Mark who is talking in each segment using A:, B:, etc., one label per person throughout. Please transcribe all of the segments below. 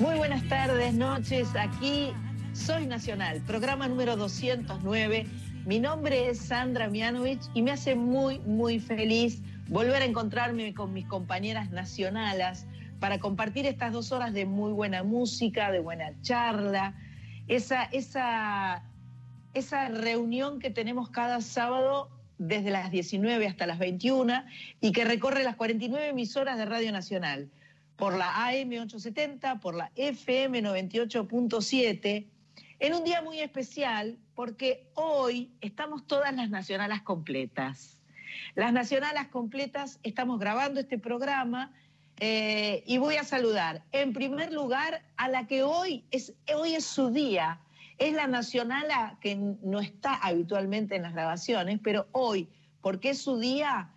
A: Muy buenas tardes, noches. Aquí Soy Nacional, programa número 209. Mi nombre es Sandra Mianovich y me hace muy, muy feliz volver a encontrarme con mis compañeras nacionales para compartir estas dos horas de muy buena música, de buena charla, esa, esa, esa reunión que tenemos cada sábado desde las 19 hasta las 21 y que recorre las 49 emisoras de Radio Nacional por la AM870, por la FM 98.7, en un día muy especial porque hoy estamos todas las nacionales completas. Las nacionales completas estamos grabando este programa eh, y voy a saludar en primer lugar a la que hoy es, hoy es su día. Es la nacionala que no está habitualmente en las grabaciones, pero hoy, porque es su día,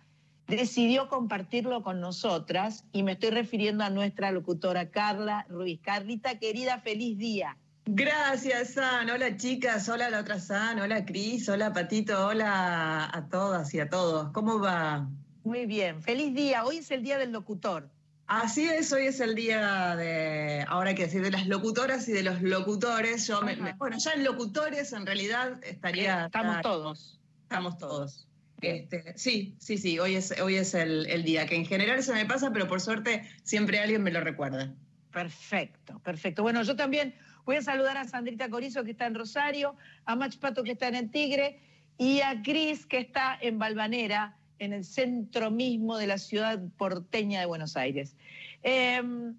A: decidió compartirlo con nosotras y me estoy refiriendo a nuestra locutora Carla Ruiz. Carlita, querida, feliz día.
B: Gracias, San. Hola, chicas. Hola, la otra San. Hola, Cris. Hola, Patito. Hola a todas y a todos. ¿Cómo va?
A: Muy bien. Feliz día. Hoy es el día del locutor.
B: Así es, hoy es el día de, ahora hay que decir, de las locutoras y de los locutores. Yo bueno, ya en locutores en realidad estaría...
A: Estamos todos.
B: Estamos todos. Este, sí, sí, sí, hoy es, hoy es el, día, que en general se me pasa, pero por suerte siempre alguien me lo recuerda.
A: Perfecto, perfecto. Bueno, yo también voy a saludar a Sandrita Corizo, que está en Rosario, a Mach Pato, que está en el Tigre, y a Cris, que está en Balvanera, en el centro mismo de la ciudad porteña de Buenos Aires. Em,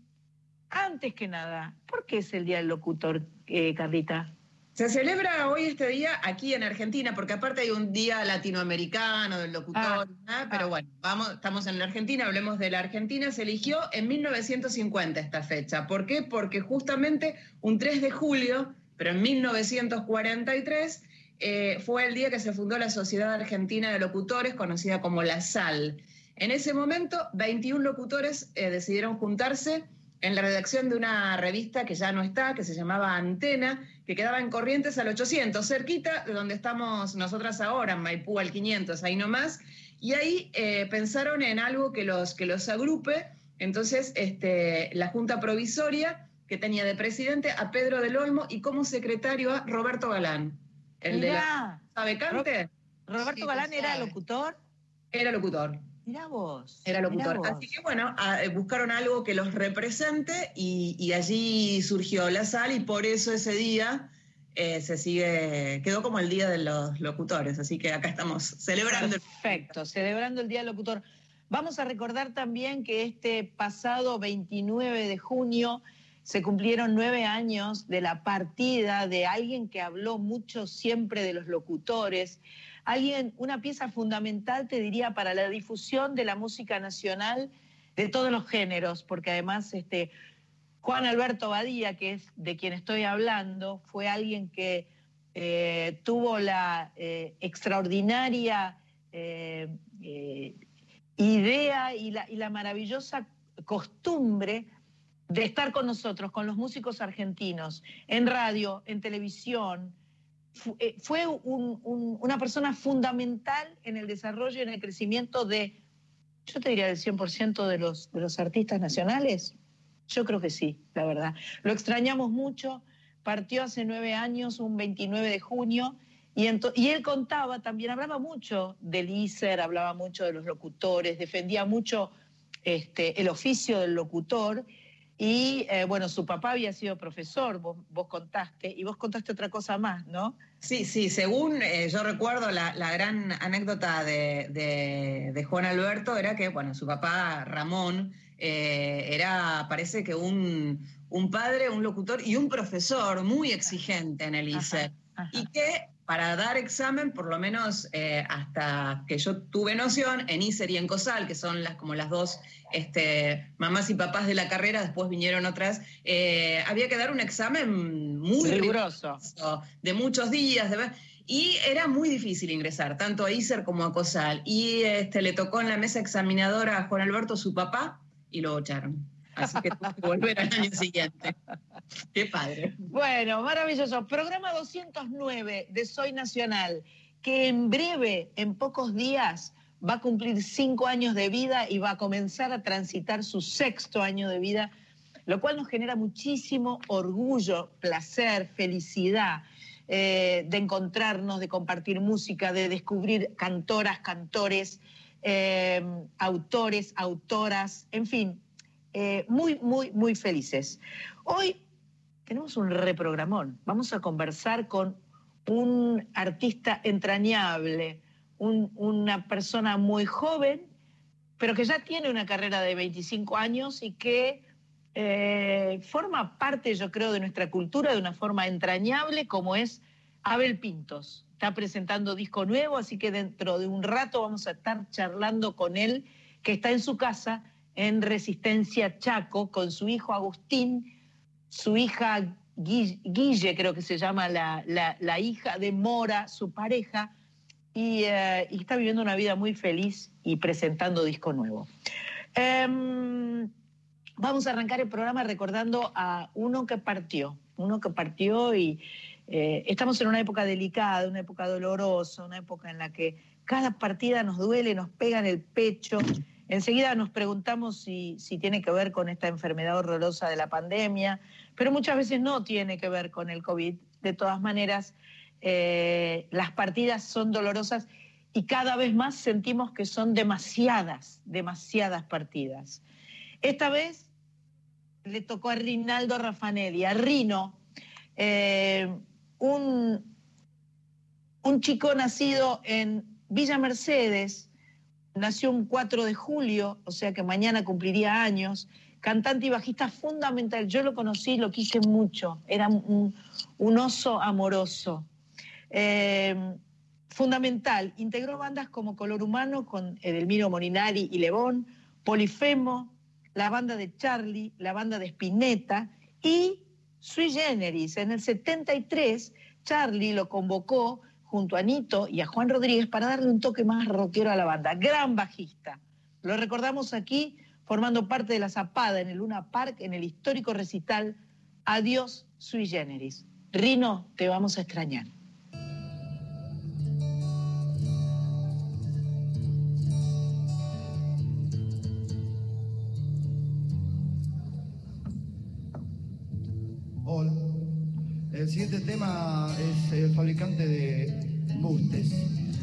A: antes que nada, ¿por qué es el Día del Locutor, eh, Carlita?
B: Se celebra hoy este día aquí en Argentina, porque aparte hay un día latinoamericano del locutor, ah, pero ah. bueno, vamos, estamos en la Argentina, hablemos de la Argentina. Se eligió en 1950 esta fecha. ¿Por qué? Porque justamente un 3 de julio, pero en 1943, eh, fue el día que se fundó la Sociedad Argentina de Locutores, conocida como la SAL. En ese momento, 21 locutores eh, decidieron juntarse en la redacción de una revista que ya no está, que se llamaba Antena, que quedaba en Corrientes al 800, cerquita de donde estamos nosotras ahora, en Maipú al 500, ahí nomás. Y ahí eh, pensaron en algo que los, que los agrupe. Entonces, este, la Junta Provisoria, que tenía de presidente a Pedro del Olmo y como secretario a Roberto Galán.
A: El de la,
B: ¿Sabe cante?
A: Roberto Galán era locutor.
B: Era locutor.
A: Vos.
B: Era locutor. Así que bueno, eh, buscaron algo que los represente y, allí surgió la sal y por eso ese día eh, se sigue, quedó como el día de los locutores. Así que acá estamos celebrando.
A: Perfecto, celebrando el Día del Locutor. Vamos a recordar también que este pasado 29 de junio se cumplieron nueve años de la partida de alguien que habló mucho siempre de los locutores alguien, una pieza fundamental, te diría, para la difusión de la música nacional de todos los géneros, porque además este, Juan Alberto Badía, que es de quien estoy hablando, fue alguien que eh, tuvo la eh, extraordinaria eh, idea y la, y la maravillosa costumbre de estar con nosotros, con los músicos argentinos, en radio, en televisión, eh, fue una persona fundamental en el desarrollo y en el crecimiento de, yo te diría, del 100% de los, de los artistas nacionales. Yo creo que sí, la verdad. Lo extrañamos mucho. Partió hace nueve años, un 29 de junio, y, él contaba también, hablaba mucho del ISER, hablaba mucho de los locutores, defendía mucho este, el oficio del locutor. Y eh, bueno, su papá había sido profesor, vos, vos, contaste, y vos contaste otra cosa más, ¿no?
B: Sí, sí, según eh, yo recuerdo la, gran anécdota de, Juan Alberto era que, bueno, su papá Ramón eh, era, parece que un, padre, un locutor y un profesor muy exigente en el ICE. Y que para dar examen, por lo menos eh, hasta que yo tuve noción, en ISER y en COSAL, que son las, como las dos este, mamás y papás de la carrera, después vinieron otras, eh, había que dar un examen muy
A: riguroso,
B: de muchos días, y era muy difícil ingresar, tanto a ISER como a COSAL. Y este, le tocó en la mesa examinadora a Juan Alberto, su papá, y lo echaron. Así que tuve que volver al año siguiente. Qué padre.
A: Bueno, maravilloso. Programa 209 de Soy Nacional, que en breve, en pocos días, va a cumplir cinco años de vida y va a comenzar a transitar su sexto año de vida. lo cual nos genera muchísimo orgullo, placer, felicidad. Eh, de encontrarnos, de compartir música, de descubrir cantoras, cantores, eh, autores, autoras, en fin, eh, muy, muy, muy felices. Hoy tenemos un reprogramón. Vamos a conversar con un artista entrañable, una persona muy joven, pero que ya tiene una carrera de 25 años y que eh, forma parte, yo creo, de nuestra cultura de una forma entrañable, como es Abel Pintos. Está presentando disco nuevo, así que dentro de un rato vamos a estar charlando con él, que está en su casa en Resistencia Chaco, con su hijo Agustín, su hija Guille, creo que se llama la, hija de Mora, su pareja, eh, y, está viviendo una vida muy feliz y presentando disco nuevo. Em, vamos a arrancar el programa recordando a uno que partió, uno que partió y eh, estamos en una época delicada, una época dolorosa, una época en la que cada partida nos duele, nos pega en el pecho. Enseguida nos preguntamos si, si tiene que ver con esta enfermedad horrorosa de la pandemia, pero muchas veces no tiene que ver con el COVID. De todas maneras, eh, las partidas son dolorosas y cada vez más sentimos que son demasiadas, demasiadas partidas. Esta vez le tocó a Rinaldo Raffanelli, a Rino, eh, un, un chico nacido en Villa Mercedes, nació un 4 de julio, o sea que mañana cumpliría años, cantante y bajista fundamental. Yo lo conocí, lo quise mucho, era un, oso amoroso. Eh, fundamental, integró bandas como Color Humano con Edelmiro Morinari y Lebón, Polifemo, la banda de Charlie, la banda de Spinetta y Sui Generis. En el 73, Charlie lo convocó junto a Nito y a Juan Rodríguez para darle un toque más rockero a la banda. Gran bajista. Lo recordamos aquí formando parte de la Zapada en el Luna Park en el histórico recital Adiós sui generis. Rino, te vamos a extrañar.
C: Hola. El siguiente tema es el fabricante de
D: This.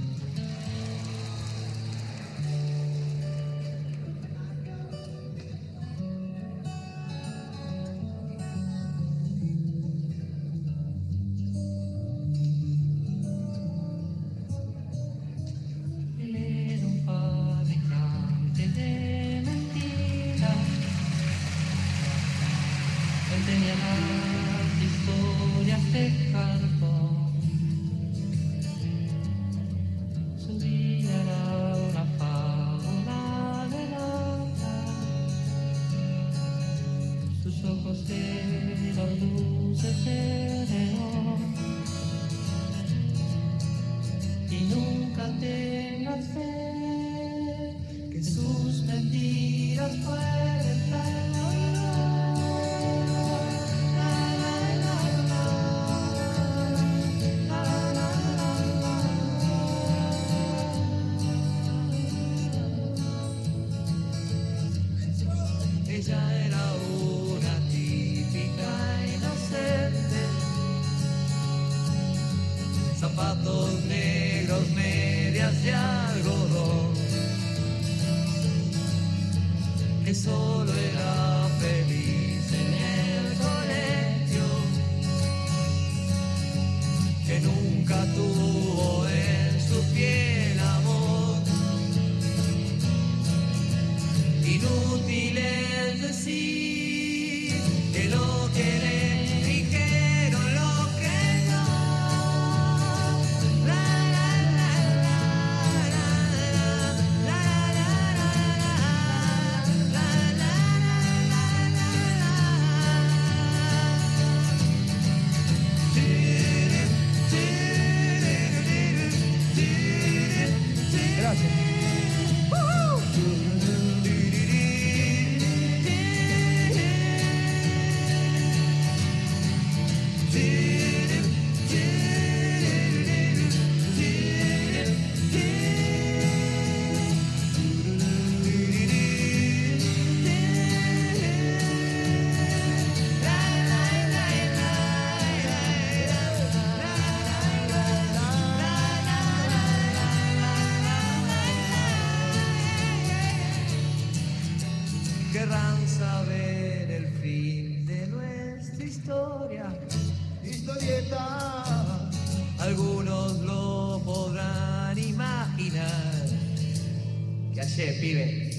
D: Pibe?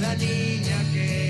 D: La niña que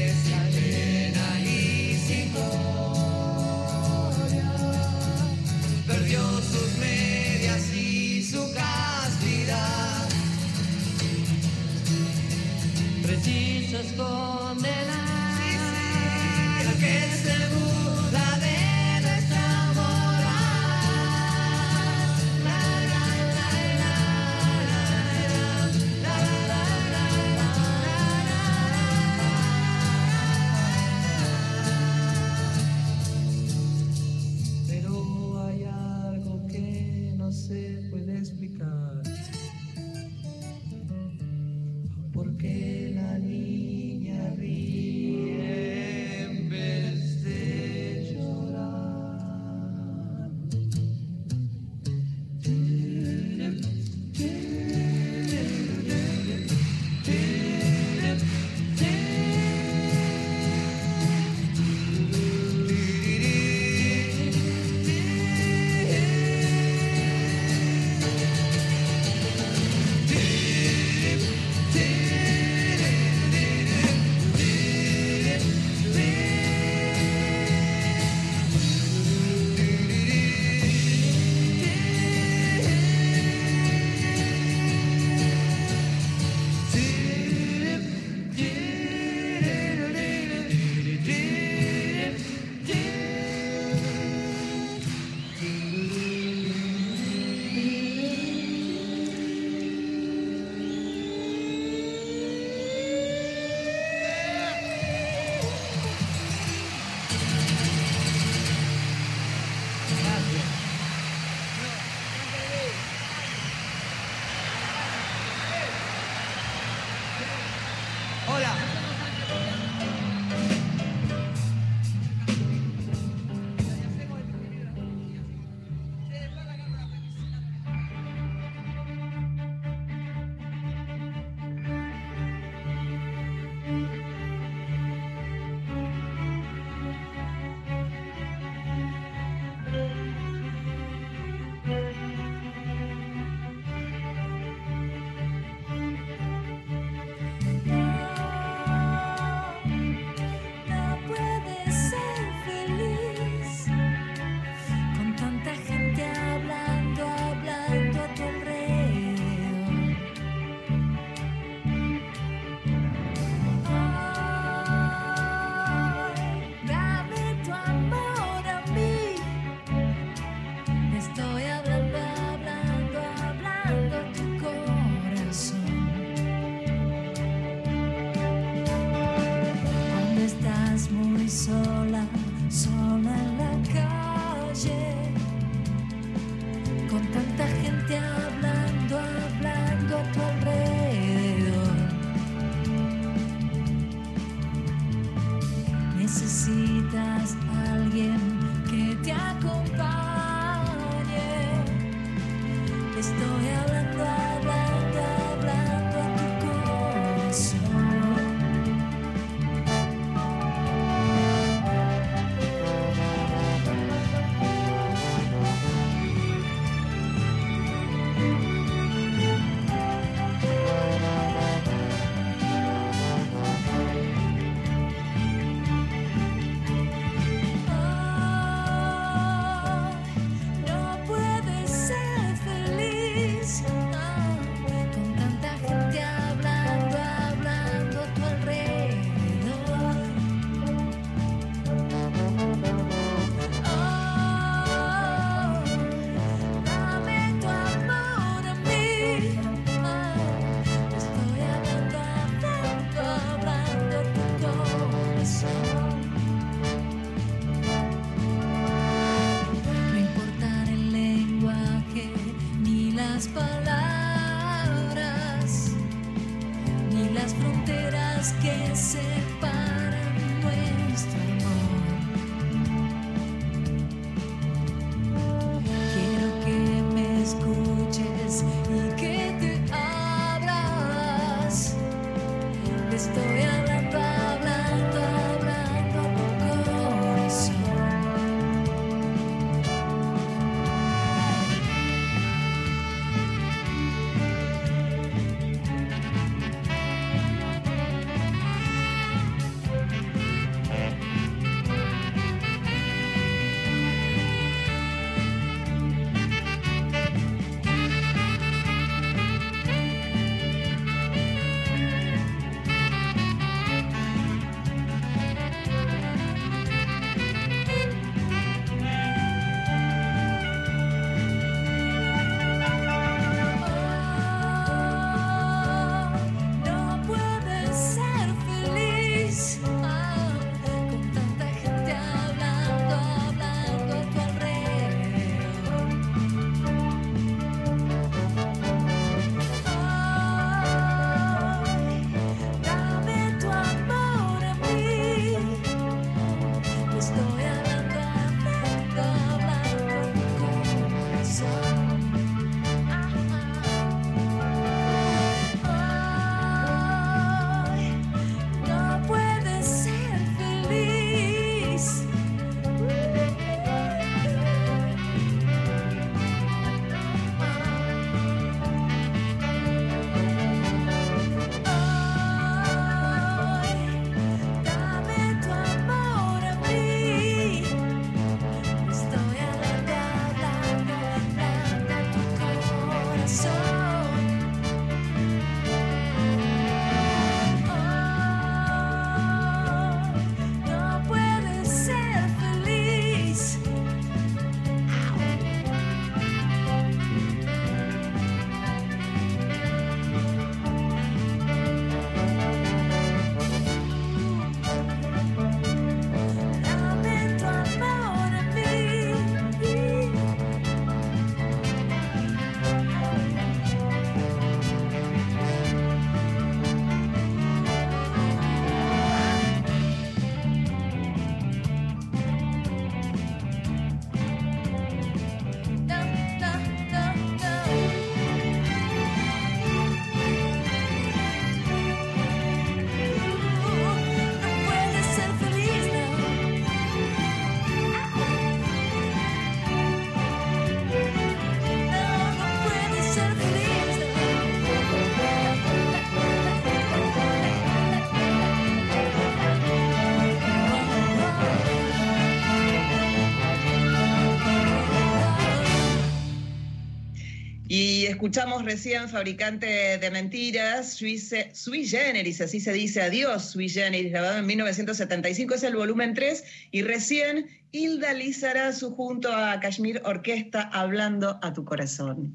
B: Escuchamos recién Fabricante de Mentiras, Sui, Sui Generis, así se dice adiós, Sui Generis, grabado en 1975, es el volumen 3, y recién Hilda Lizarazu junto a Kashmir Orquesta hablando a tu corazón.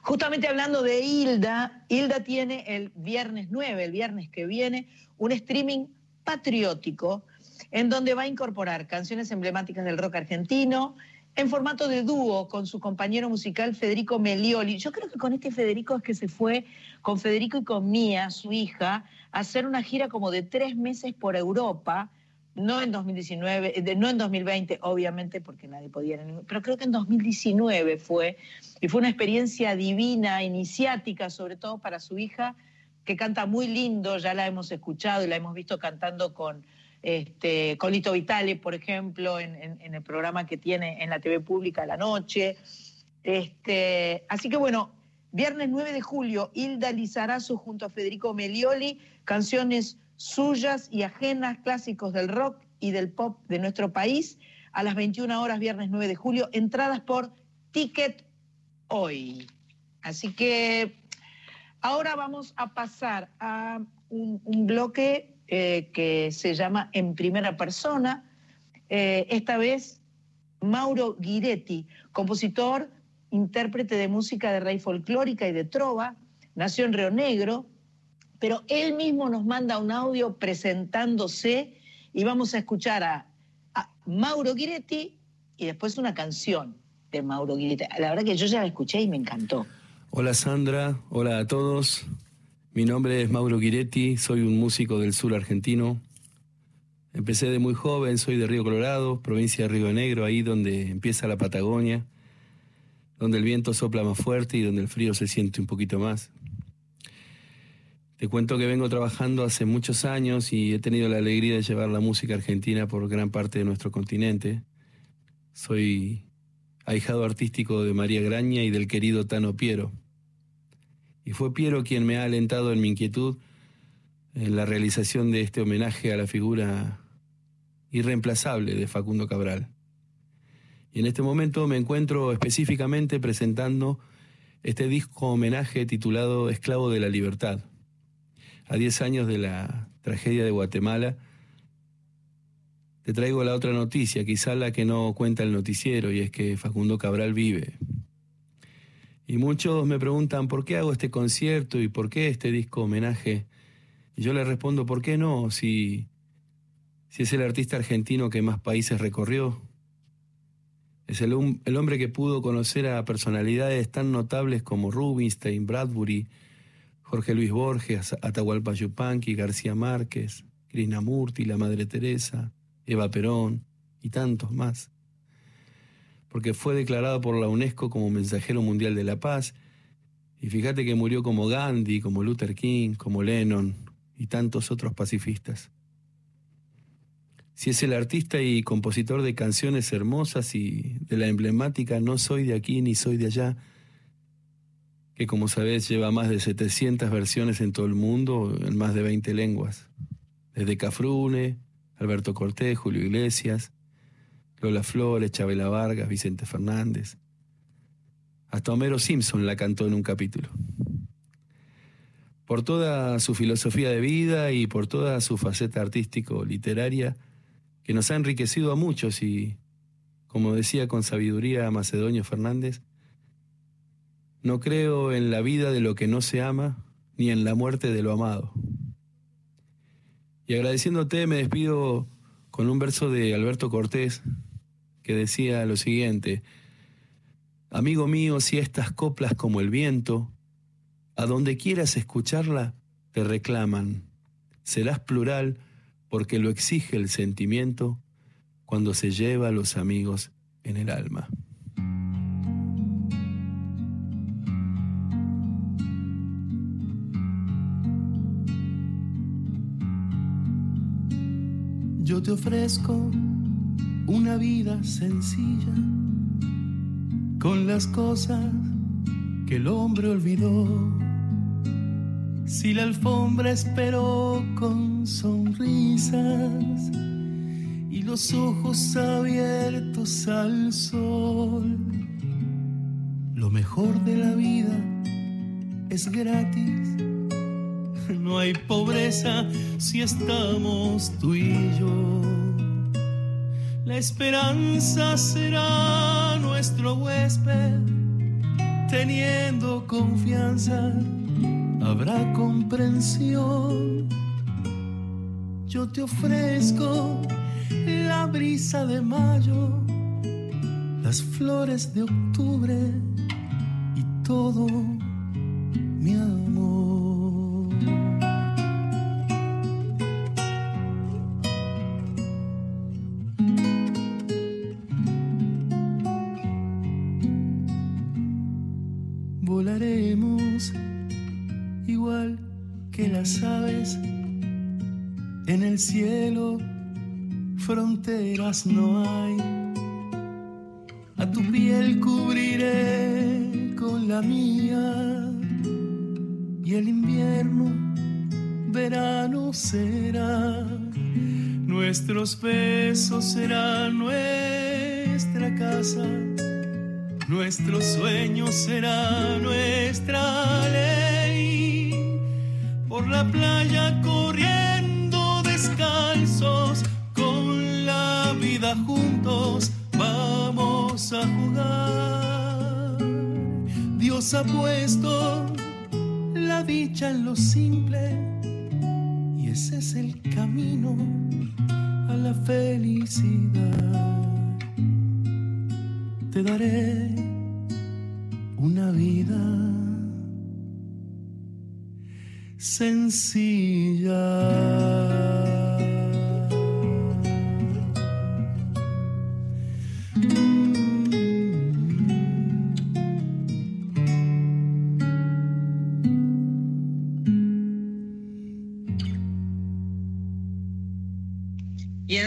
A: Justamente hablando de Hilda, Hilda tiene el viernes 9, el viernes que viene, un streaming patriótico en donde va a incorporar canciones emblemáticas del rock argentino en formato de dúo con su compañero musical Federico Melioli. Yo creo que con este Federico es que se fue con Federico y con Mía, su hija, a hacer una gira como de tres meses por Europa, no en 2019, eh, no en 2020, obviamente, porque nadie podía, pero creo que en 2019 fue, y fue una experiencia divina, iniciática, sobre todo para su hija, que canta muy lindo, ya la hemos escuchado y la hemos visto cantando con, este, con Lito Vitale, por ejemplo, en, el programa que tiene en la TV pública la noche. Este, así que bueno, viernes 9 de julio, Hilda Lizarazu junto a Federico Melioli, canciones suyas y ajenas, clásicos del rock y del pop de nuestro país, a las 21 horas, viernes 9 de julio, entradas por Ticket Hoy. Así que ahora vamos a pasar a un bloque eh, que se llama En Primera Persona. Eh, esta vez Mauro Guiretti, compositor, intérprete de música de raíz folclórica y de trova, nació en Río Negro, pero él mismo nos manda un audio presentándose y vamos a escuchar a, a Mauro Guiretti y después una canción de Mauro Guiretti. La verdad que yo ya la escuché y me encantó.
E: Hola Sandra, hola a todos. Mi nombre es Mauro Guiretti, soy un músico del sur argentino. Empecé de muy joven, soy de Río Colorado, provincia de Río Negro, ahí donde empieza la Patagonia, donde el viento sopla más fuerte y donde el frío se siente un poquito más. Te cuento que vengo trabajando hace muchos años y he tenido la alegría de llevar la música argentina por gran parte de nuestro continente. Soy ahijado artístico de María Graña y del querido Tano Piero. Y fue Piero quien me ha alentado en mi inquietud en la realización de este homenaje a la figura irreemplazable de Facundo Cabral. Y en este momento me encuentro específicamente presentando este disco homenaje titulado Esclavo de la Libertad. A 10 años de la tragedia de Guatemala, te traigo la otra noticia, quizá la que no cuenta el noticiero, y es que Facundo Cabral vive. Y muchos me preguntan por qué hago este concierto y por qué este disco homenaje. Y yo les respondo, ¿por qué no? Si, si es el artista argentino que más países recorrió. Es el, el hombre que pudo conocer a personalidades tan notables como Rubinstein, Bradbury, Jorge Luis Borges, Atahualpa Yupanqui, García Márquez, Krishnamurti, la Madre Teresa, Eva Perón y tantos más. Porque fue declarado por la UNESCO como mensajero mundial de la paz. Y fíjate que murió como Gandhi, como Luther King, como Lennon y tantos otros pacifistas. Si es el artista y compositor de canciones hermosas y de la emblemática No soy de aquí ni soy de allá, que como sabés lleva más de 700 versiones en todo el mundo, en más de 20 lenguas. Desde Cafrune, Alberto Cortés, Julio Iglesias, Lola Flores, Chabela Vargas, Vicente Fernández. Hasta Homero Simpson la cantó en un capítulo. Por toda su filosofía de vida y por toda su faceta artístico-literaria, que nos ha enriquecido a muchos y, como decía con sabiduría Macedonio Fernández, no creo en la vida de lo que no se ama, ni en la muerte de lo amado. Y agradeciéndote me despido con un verso de Alberto Cortés que decía lo siguiente, Amigo mío, si estas coplas como el viento, a donde quieras escucharla, te reclaman. Serás plural porque lo exige el sentimiento cuando se lleva a los amigos en el alma.
F: Yo te ofrezco una vida sencilla con las cosas que el hombre olvidó. Si la alfombra esperó con sonrisas y los ojos abiertos al sol, lo mejor de la vida
G: es gratis. No hay pobreza si estamos tú y yo. La esperanza será nuestro huésped, teniendo confianza habrá comprensión. Yo te ofrezco la brisa de mayo, las flores de octubre y todo mi amor. En el cielo fronteras no hay. A tu piel cubriré con la mía y el invierno verano será. Nuestros besos serán nuestra casa. Nuestro sueño será nuestra ley. Por la playa corriendo vamos a jugar. Dios ha puesto la dicha en lo simple y ese es el camino a la felicidad te daré una vida sencilla.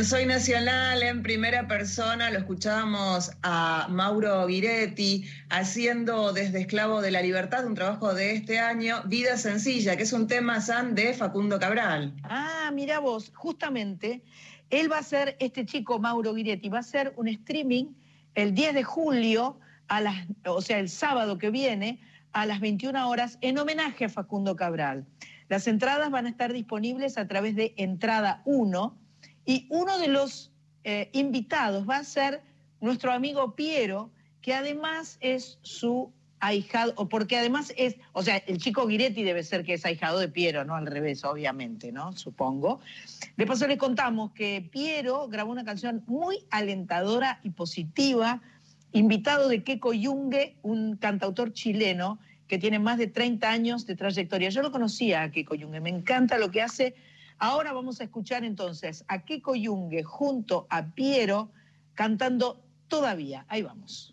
B: Soy Nacional, en primera persona, lo escuchábamos a Mauro Giretti haciendo desde Esclavo de la Libertad, un trabajo de este año, Vida Sencilla, que es un tema san de Facundo Cabral.
A: Ah, mira vos, justamente, él va a hacer, este chico Mauro Giretti, va a hacer un streaming el 10 de julio, a las, o sea, el sábado que viene, a las 21 horas, en homenaje a Facundo Cabral. Las entradas van a estar disponibles a través de Entrada 1 y uno de los eh, invitados va a ser nuestro amigo Piero, que además es su ahijado, o porque además es, o sea, el chico Giretti debe ser que es ahijado de Piero, ¿no? Al revés, obviamente, ¿no? Supongo. De paso les contamos que Piero grabó una canción muy alentadora y positiva, invitado de Keko Yungue, un cantautor chileno que tiene más de 30 años de trayectoria. Yo lo conocía a Keko Yungue, me encanta lo que hace. Ahora vamos a escuchar entonces a Keko Yungue junto a Piero cantando Todavía. Ahí vamos.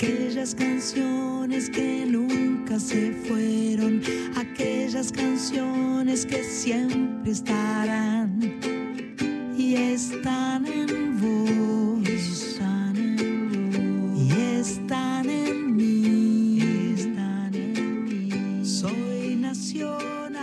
H: Aquellas canciones que nunca se fueron, aquellas canciones que siempre estarán y están en vos. Están en mí. Están en mí. Soy nacional.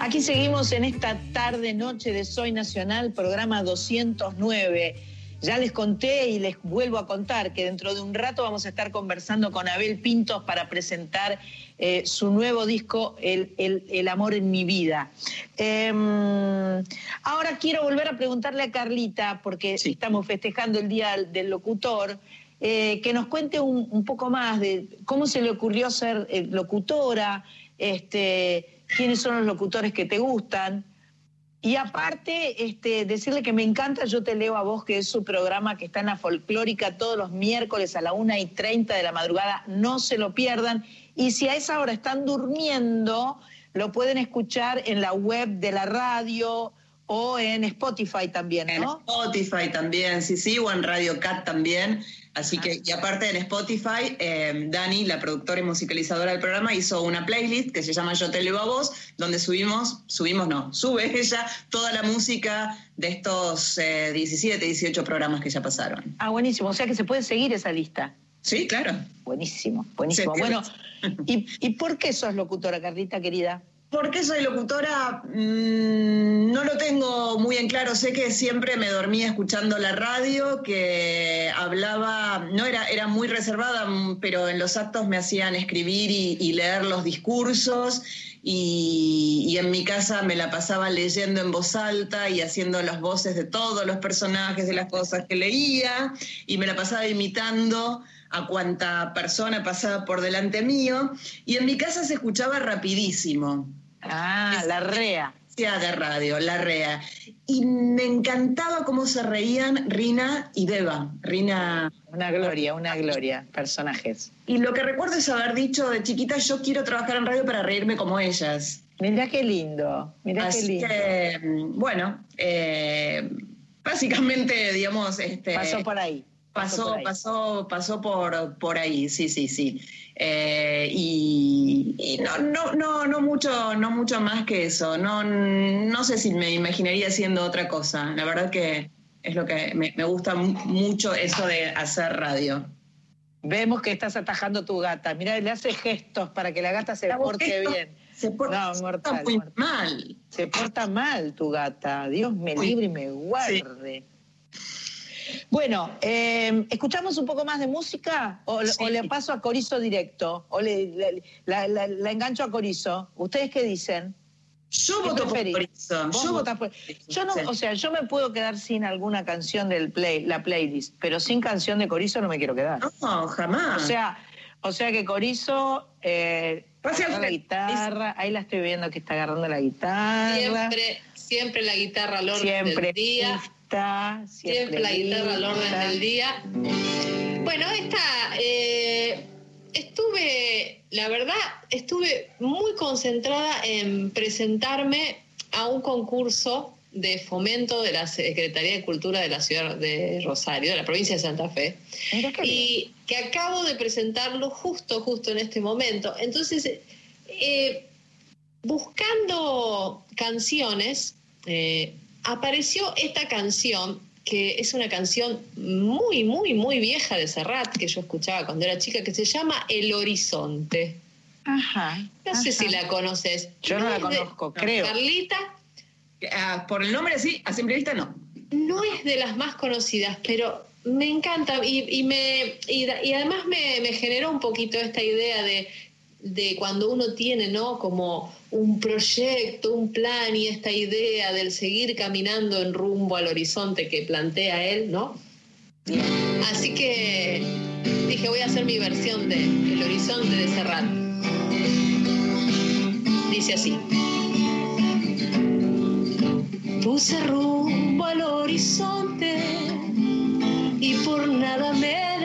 A: Aquí seguimos en esta tarde, noche de Soy Nacional, programa 209. Ya les conté y les vuelvo a contar que dentro de un rato vamos a estar conversando con Abel Pintos para presentar eh, su nuevo disco, El, El- El amor en mi vida. Eh, ahora quiero volver a preguntarle a Carlita, porque estamos festejando el Día del Locutor, eh, que nos cuente un, un poco más de cómo se le ocurrió ser eh, locutora, este, quiénes son los locutores que te gustan. Y aparte, este, decirle que me encanta Yo Te Leo a Vos, que es su programa que está en la folclórica todos los miércoles a la 1 y 30 de la madrugada. No se lo pierdan. Y si a esa hora están durmiendo, lo pueden escuchar en la web de la radio o en Spotify también,
B: En
A: ¿no?
B: Spotify también, sí, sí, o en Radio Cat también. Así que, y aparte en Spotify, eh, Dani, la productora y musicalizadora del programa, hizo una playlist que se llama Yo te leo a vos, donde subimos, subimos no, sube ella toda la música de estos eh, 17, 18 programas que ya pasaron.
A: Ah, buenísimo. O sea que se puede seguir esa lista.
B: Sí, claro.
A: Buenísimo, buenísimo. Bueno, ¿y, ¿y por qué sos locutora, Carlita, querida?
B: ¿Por qué soy locutora? Mm, no lo tengo muy en claro. Sé que siempre me dormía escuchando la radio, que hablaba, no era, era muy reservada, mm, pero en los actos me hacían escribir y, leer los discursos. Y en mi casa me la pasaba leyendo en voz alta y haciendo las voces de todos los personajes de las cosas que leía. Y me la pasaba imitando a cuanta persona pasaba por delante mío. Y en mi casa se escuchaba rapidísimo.
A: Ah, la REA.
B: de radio, la REA. Y me encantaba cómo se reían Rina y Beba. Rina.
A: Una gloria, una gloria, personajes.
B: Y lo que recuerdo es haber dicho de chiquita, yo quiero trabajar en radio para reírme como ellas.
A: Mirá qué lindo, mirá qué lindo.
B: que, mm, bueno, eh, básicamente, digamos, este,
A: Pasó por ahí.
B: Pasó,
A: por
B: pasó, pasó por, por ahí, sí, sí, sí. Eh, y y no, no, no, no mucho, no mucho más que eso. No, no sé si me imaginaría haciendo otra cosa. La verdad que es lo que me, me gusta mu- mucho eso de hacer radio.
A: Vemos que estás atajando tu gata. Mira, le hace gestos para que la gata se porte
B: gestos,
A: bien.
B: Se porta,
A: No, mortal,
B: porta muy
A: mortal.
B: mal.
A: Se porta mal tu gata. Dios me libre y me guarde. Bueno, eh, ¿escuchamos un poco más de música? ¿O,
B: Sí.
A: o le paso a Corizo directo? ¿O le, le- la, la- la engancho a Corizo? ¿Ustedes qué dicen?
B: Yo
A: ¿Qué
B: voto por? Corizo.
A: Vos
B: Yo
A: votás por- Yo no,
B: Sí.
A: o sea, yo me puedo quedar sin alguna canción del play, la playlist, pero sin canción de Corizo no me quiero quedar.
B: No, jamás.
A: O sea, o sea que Corizo eh, la guitarra, ahí la estoy viendo que está agarrando la guitarra.
D: Siempre, siempre la guitarra al orden
A: siempre
D: del día.
A: Lista, siempre,
D: Siempre la guitarra al orden del día. Bueno, esta eh, estuve, la verdad, estuve muy concentrada en presentarme a un concurso de fomento de la Secretaría de Cultura de la ciudad de Rosario, de la provincia de Santa Fe, y que acabo de presentarlo justo, justo en este momento. Entonces, eh, buscando canciones, eh, apareció esta canción, que es una canción muy, muy, muy vieja de Serrat, que yo escuchaba cuando era chica, que se llama El Horizonte.
A: Ajá.
D: No sé
A: ajá.
D: si la conoces.
A: Yo no la
D: de-
A: conozco, creo.
D: Carlita,
B: Ah, por el nombre sí, a simple vista no.
D: no es de las más conocidas, pero me encanta y, y me, y además me, me generó un poquito esta idea de, de cuando uno tiene ¿no? como un proyecto, un plan y esta idea del seguir caminando en rumbo al horizonte que plantea él, ¿no? Así que dije, voy a hacer mi versión de El horizonte de Serrat. Dice así. Puse rumbo al horizonte y por nada me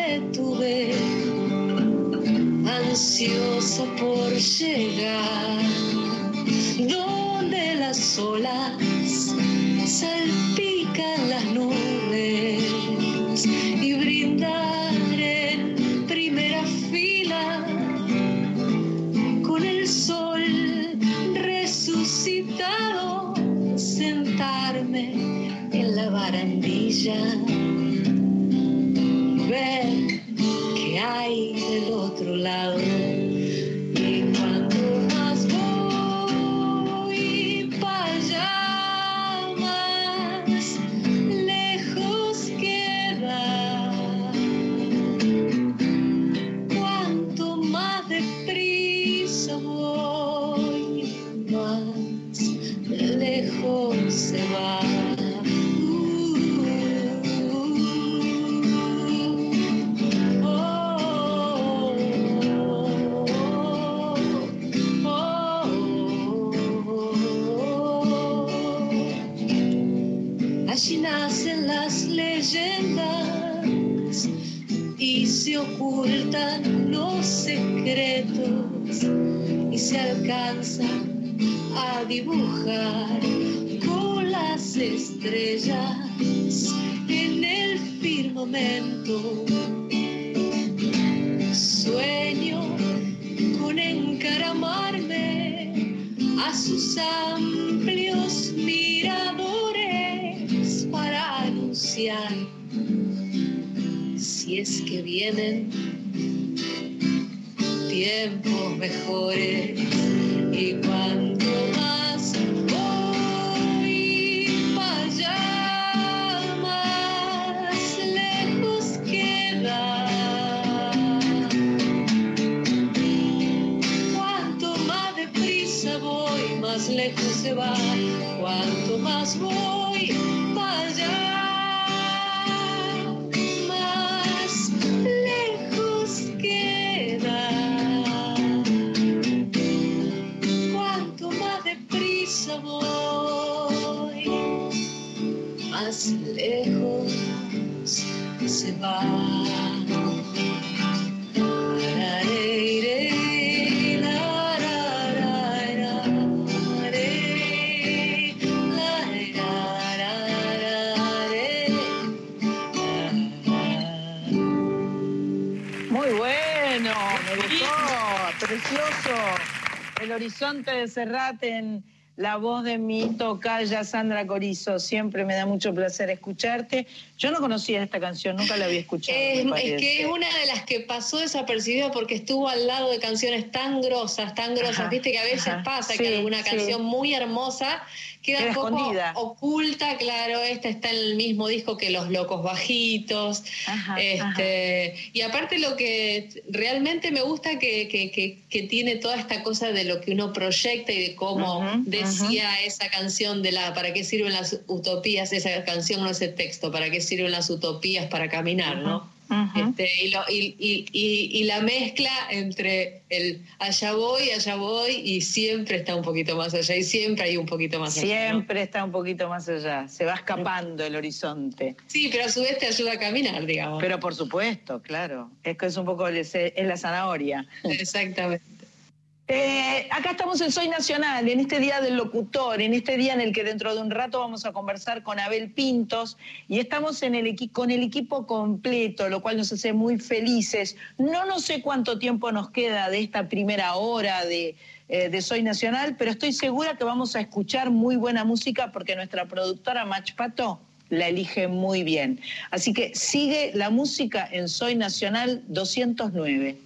D: ansiosa por llegar, donde las olas salpican las nubes y brindar en primera fila con el sol resucitado, sentarme en la barandilla, ver qué hay del otro lado. Ocultan los secretos y se alcanza a dibujar con las estrellas en el firmamento. Sueño con encaramarme a sus amplios miradores para anunciar que vienen. Tiempos mejores y cuanto más voy para allá más lejos queda. Cuanto más deprisa voy más lejos se va. Cuanto más voy para allá se va.
A: Muy bueno, precioso. El horizonte de Serrat
I: la voz de mi tocaya Sandra Corizo. Siempre me da mucho placer escucharte. Yo no conocía esta canción, nunca la había escuchado.
J: Es, que es una de las que pasó desapercibida porque estuvo al lado de canciones tan grosas, tan grosas.
I: Ajá,
J: Viste que a veces
I: ajá,
J: pasa
I: sí,
J: que alguna
I: sí.
J: canción muy hermosa queda
I: Queda
J: un poco
I: escondida.
J: oculta. Claro, esta está en el mismo disco que Los Locos Bajitos.
I: Ajá,
J: Este, Y aparte lo que realmente me gusta que, que- que- que tiene toda esta cosa de lo que uno proyecta y de cómo decía esa canción de la ¿Para qué sirven las utopías? Esa canción no ese texto, ¿para qué sirven las utopías para caminar? ¿no? Este, y, lo- y- y- y- y la mezcla entre el allá voy, allá voy y siempre está un poquito más allá y siempre hay un poquito más allá. ¿no?
I: Siempre está un poquito más allá, se va escapando el horizonte.
J: Sí, pero a su vez te ayuda a caminar, digamos.
I: Pero por supuesto, claro, es que es un poco es la zanahoria.
J: Exactamente.
I: Eh, acá estamos en Soy Nacional, en este día del locutor, en este día en el que dentro de un rato vamos a conversar con Abel Pintos y estamos en el con el equipo completo, lo cual nos hace muy felices. No no sé cuánto tiempo nos queda de esta primera hora de, eh, de Soy Nacional, pero estoy segura que vamos a escuchar muy buena música porque nuestra productora Mach Pato la elige muy bien. Así que sigue la música en Soy Nacional 209.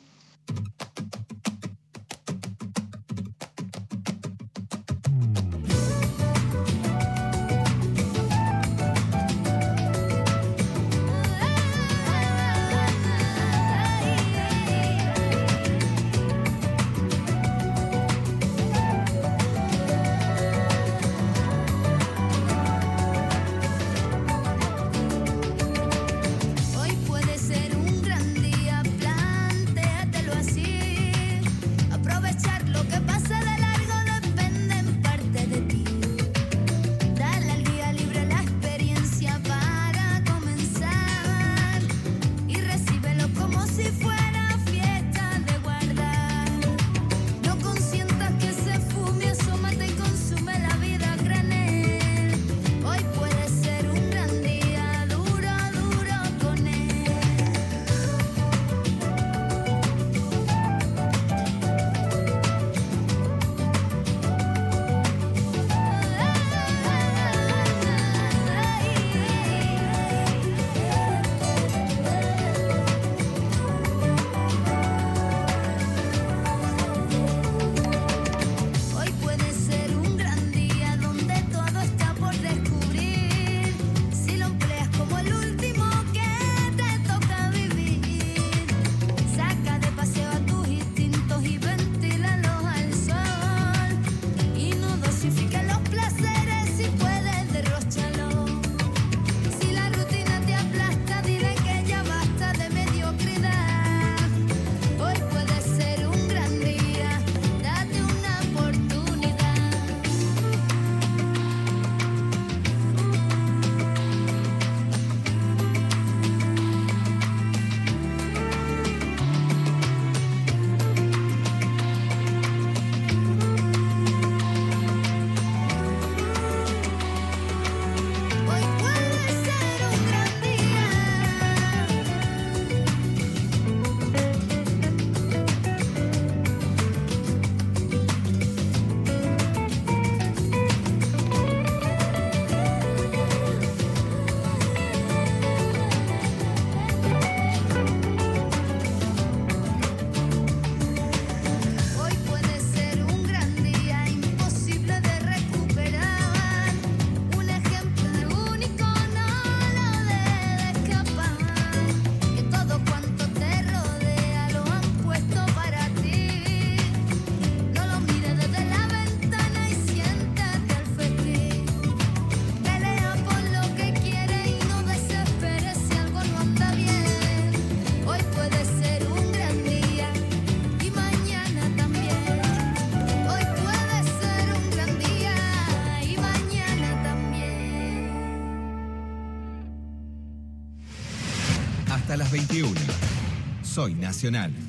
K: Soy Nacional.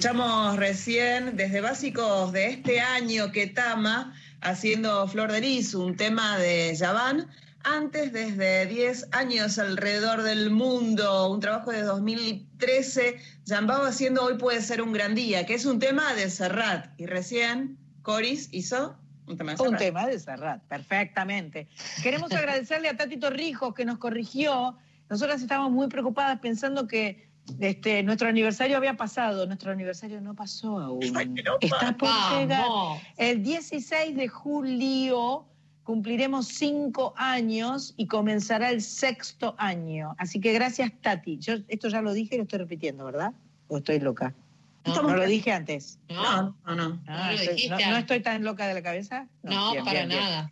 B: Escuchamos recién desde básicos de este año que Tama haciendo Flor de Lis, un tema de Yaván. Antes, desde 10 años alrededor del mundo, un trabajo de 2013, Yambao haciendo Hoy puede ser un gran día, que es un tema de Serrat. Y recién Coris hizo un tema de
A: Un
B: Serrat.
A: tema de Serrat, perfectamente. Queremos agradecerle a Tati Torrijos que nos corrigió. Nosotras estábamos muy preocupadas pensando que este, nuestro aniversario había pasado. Nuestro aniversario no pasó aún. Está por llegar. El 16 de julio cumpliremos cinco años y comenzará el sexto año. Así que gracias, Tati. Yo esto ya lo dije y lo estoy repitiendo, ¿verdad? ¿O estoy loca? No,
B: No.
A: lo dije antes.
B: No, no, no.
A: Ah, estoy- no, no estoy tan loca de la cabeza?
J: No,
A: bien,
J: para
A: bien, bien.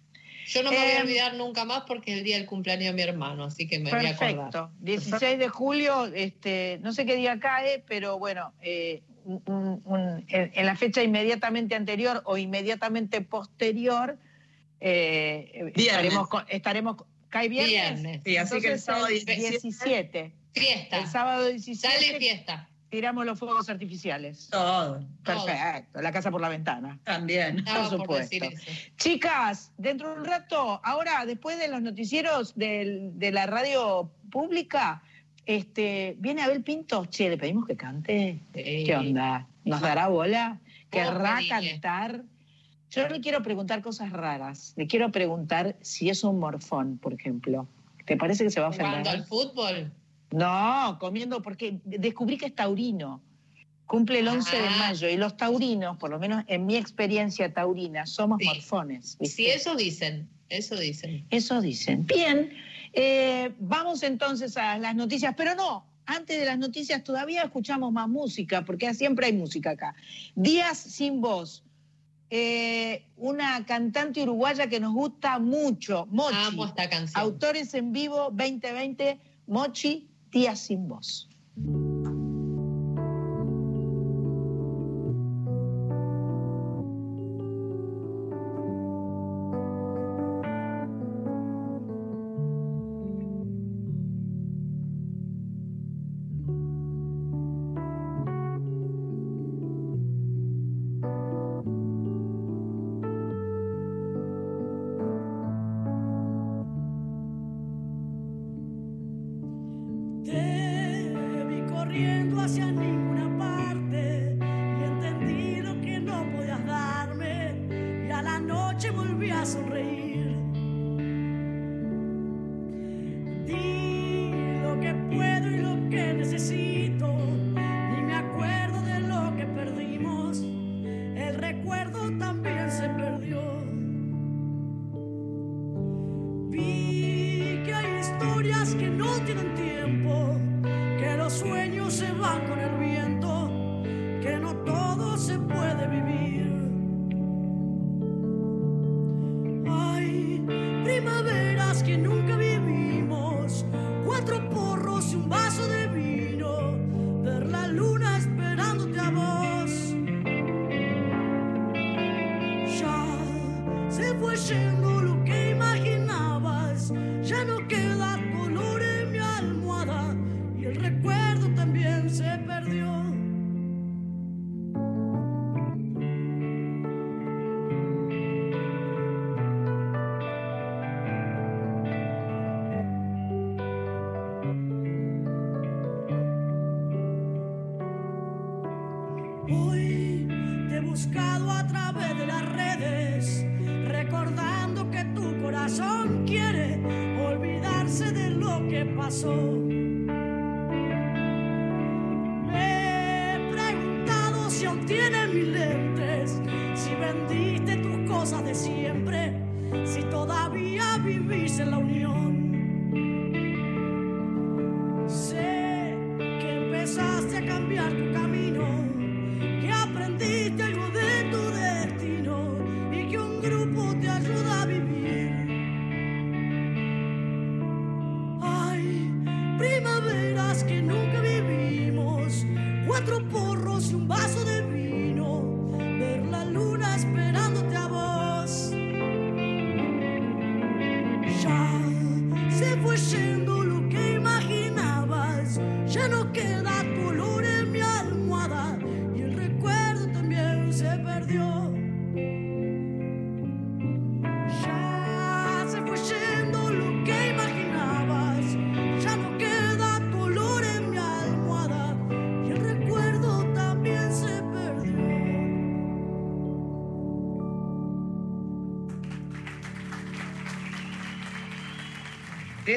J: Yo no me voy a
A: Em,
J: olvidar nunca más porque es el día del cumpleaños de mi hermano, así que me voy a acordar.
A: Perfecto. 16 de julio, este, no sé qué día cae, pero bueno, eh, un- un- en, en la fecha inmediatamente anterior o inmediatamente posterior, eh, estaremos, con- estaremos, ¿cae viernes?
J: Viernes.
B: Sí, así que el sábado
A: el
B: 17.
A: 17.
J: Fiesta.
A: El sábado 17.
J: Sale fiesta.
A: Tiramos los fuegos artificiales.
B: Todo.
A: Perfecto, la casa por la ventana.
B: También.
A: Por
J: por decir
A: supuesto.
J: eso.
A: Chicas, dentro de un rato, ahora después de los noticieros del- de la radio pública, este, viene Abel Pinto. Che, le pedimos que cante.
J: Sí.
A: ¿Qué onda? ¿Nos dará bola? ¿Querrá cantar? Yo no le quiero preguntar cosas raras. Le quiero preguntar si es un morfón, por ejemplo. ¿Te parece que se va a
J: ¿Jugando
A: ofender?
J: al fútbol?
A: No, comiendo, porque descubrí que es taurino. Cumple el 11 de
J: Ah.
A: mayo y los taurinos, por lo menos en mi experiencia taurina, somos
J: Sí.
A: morfones. ¿viste?
J: Sí, eso dicen, eso dicen.
A: Eso dicen. Bien, eh, vamos entonces a las noticias, pero no, antes de las noticias todavía escuchamos más música, porque siempre hay música acá. Días sin voz. Eh, una cantante uruguaya que nos gusta mucho, Mochi.
J: Amo esta canción.
A: Autores en vivo 2020, Mochi, Días sin voz.
L: De siempre, si todavía vivís en la unión.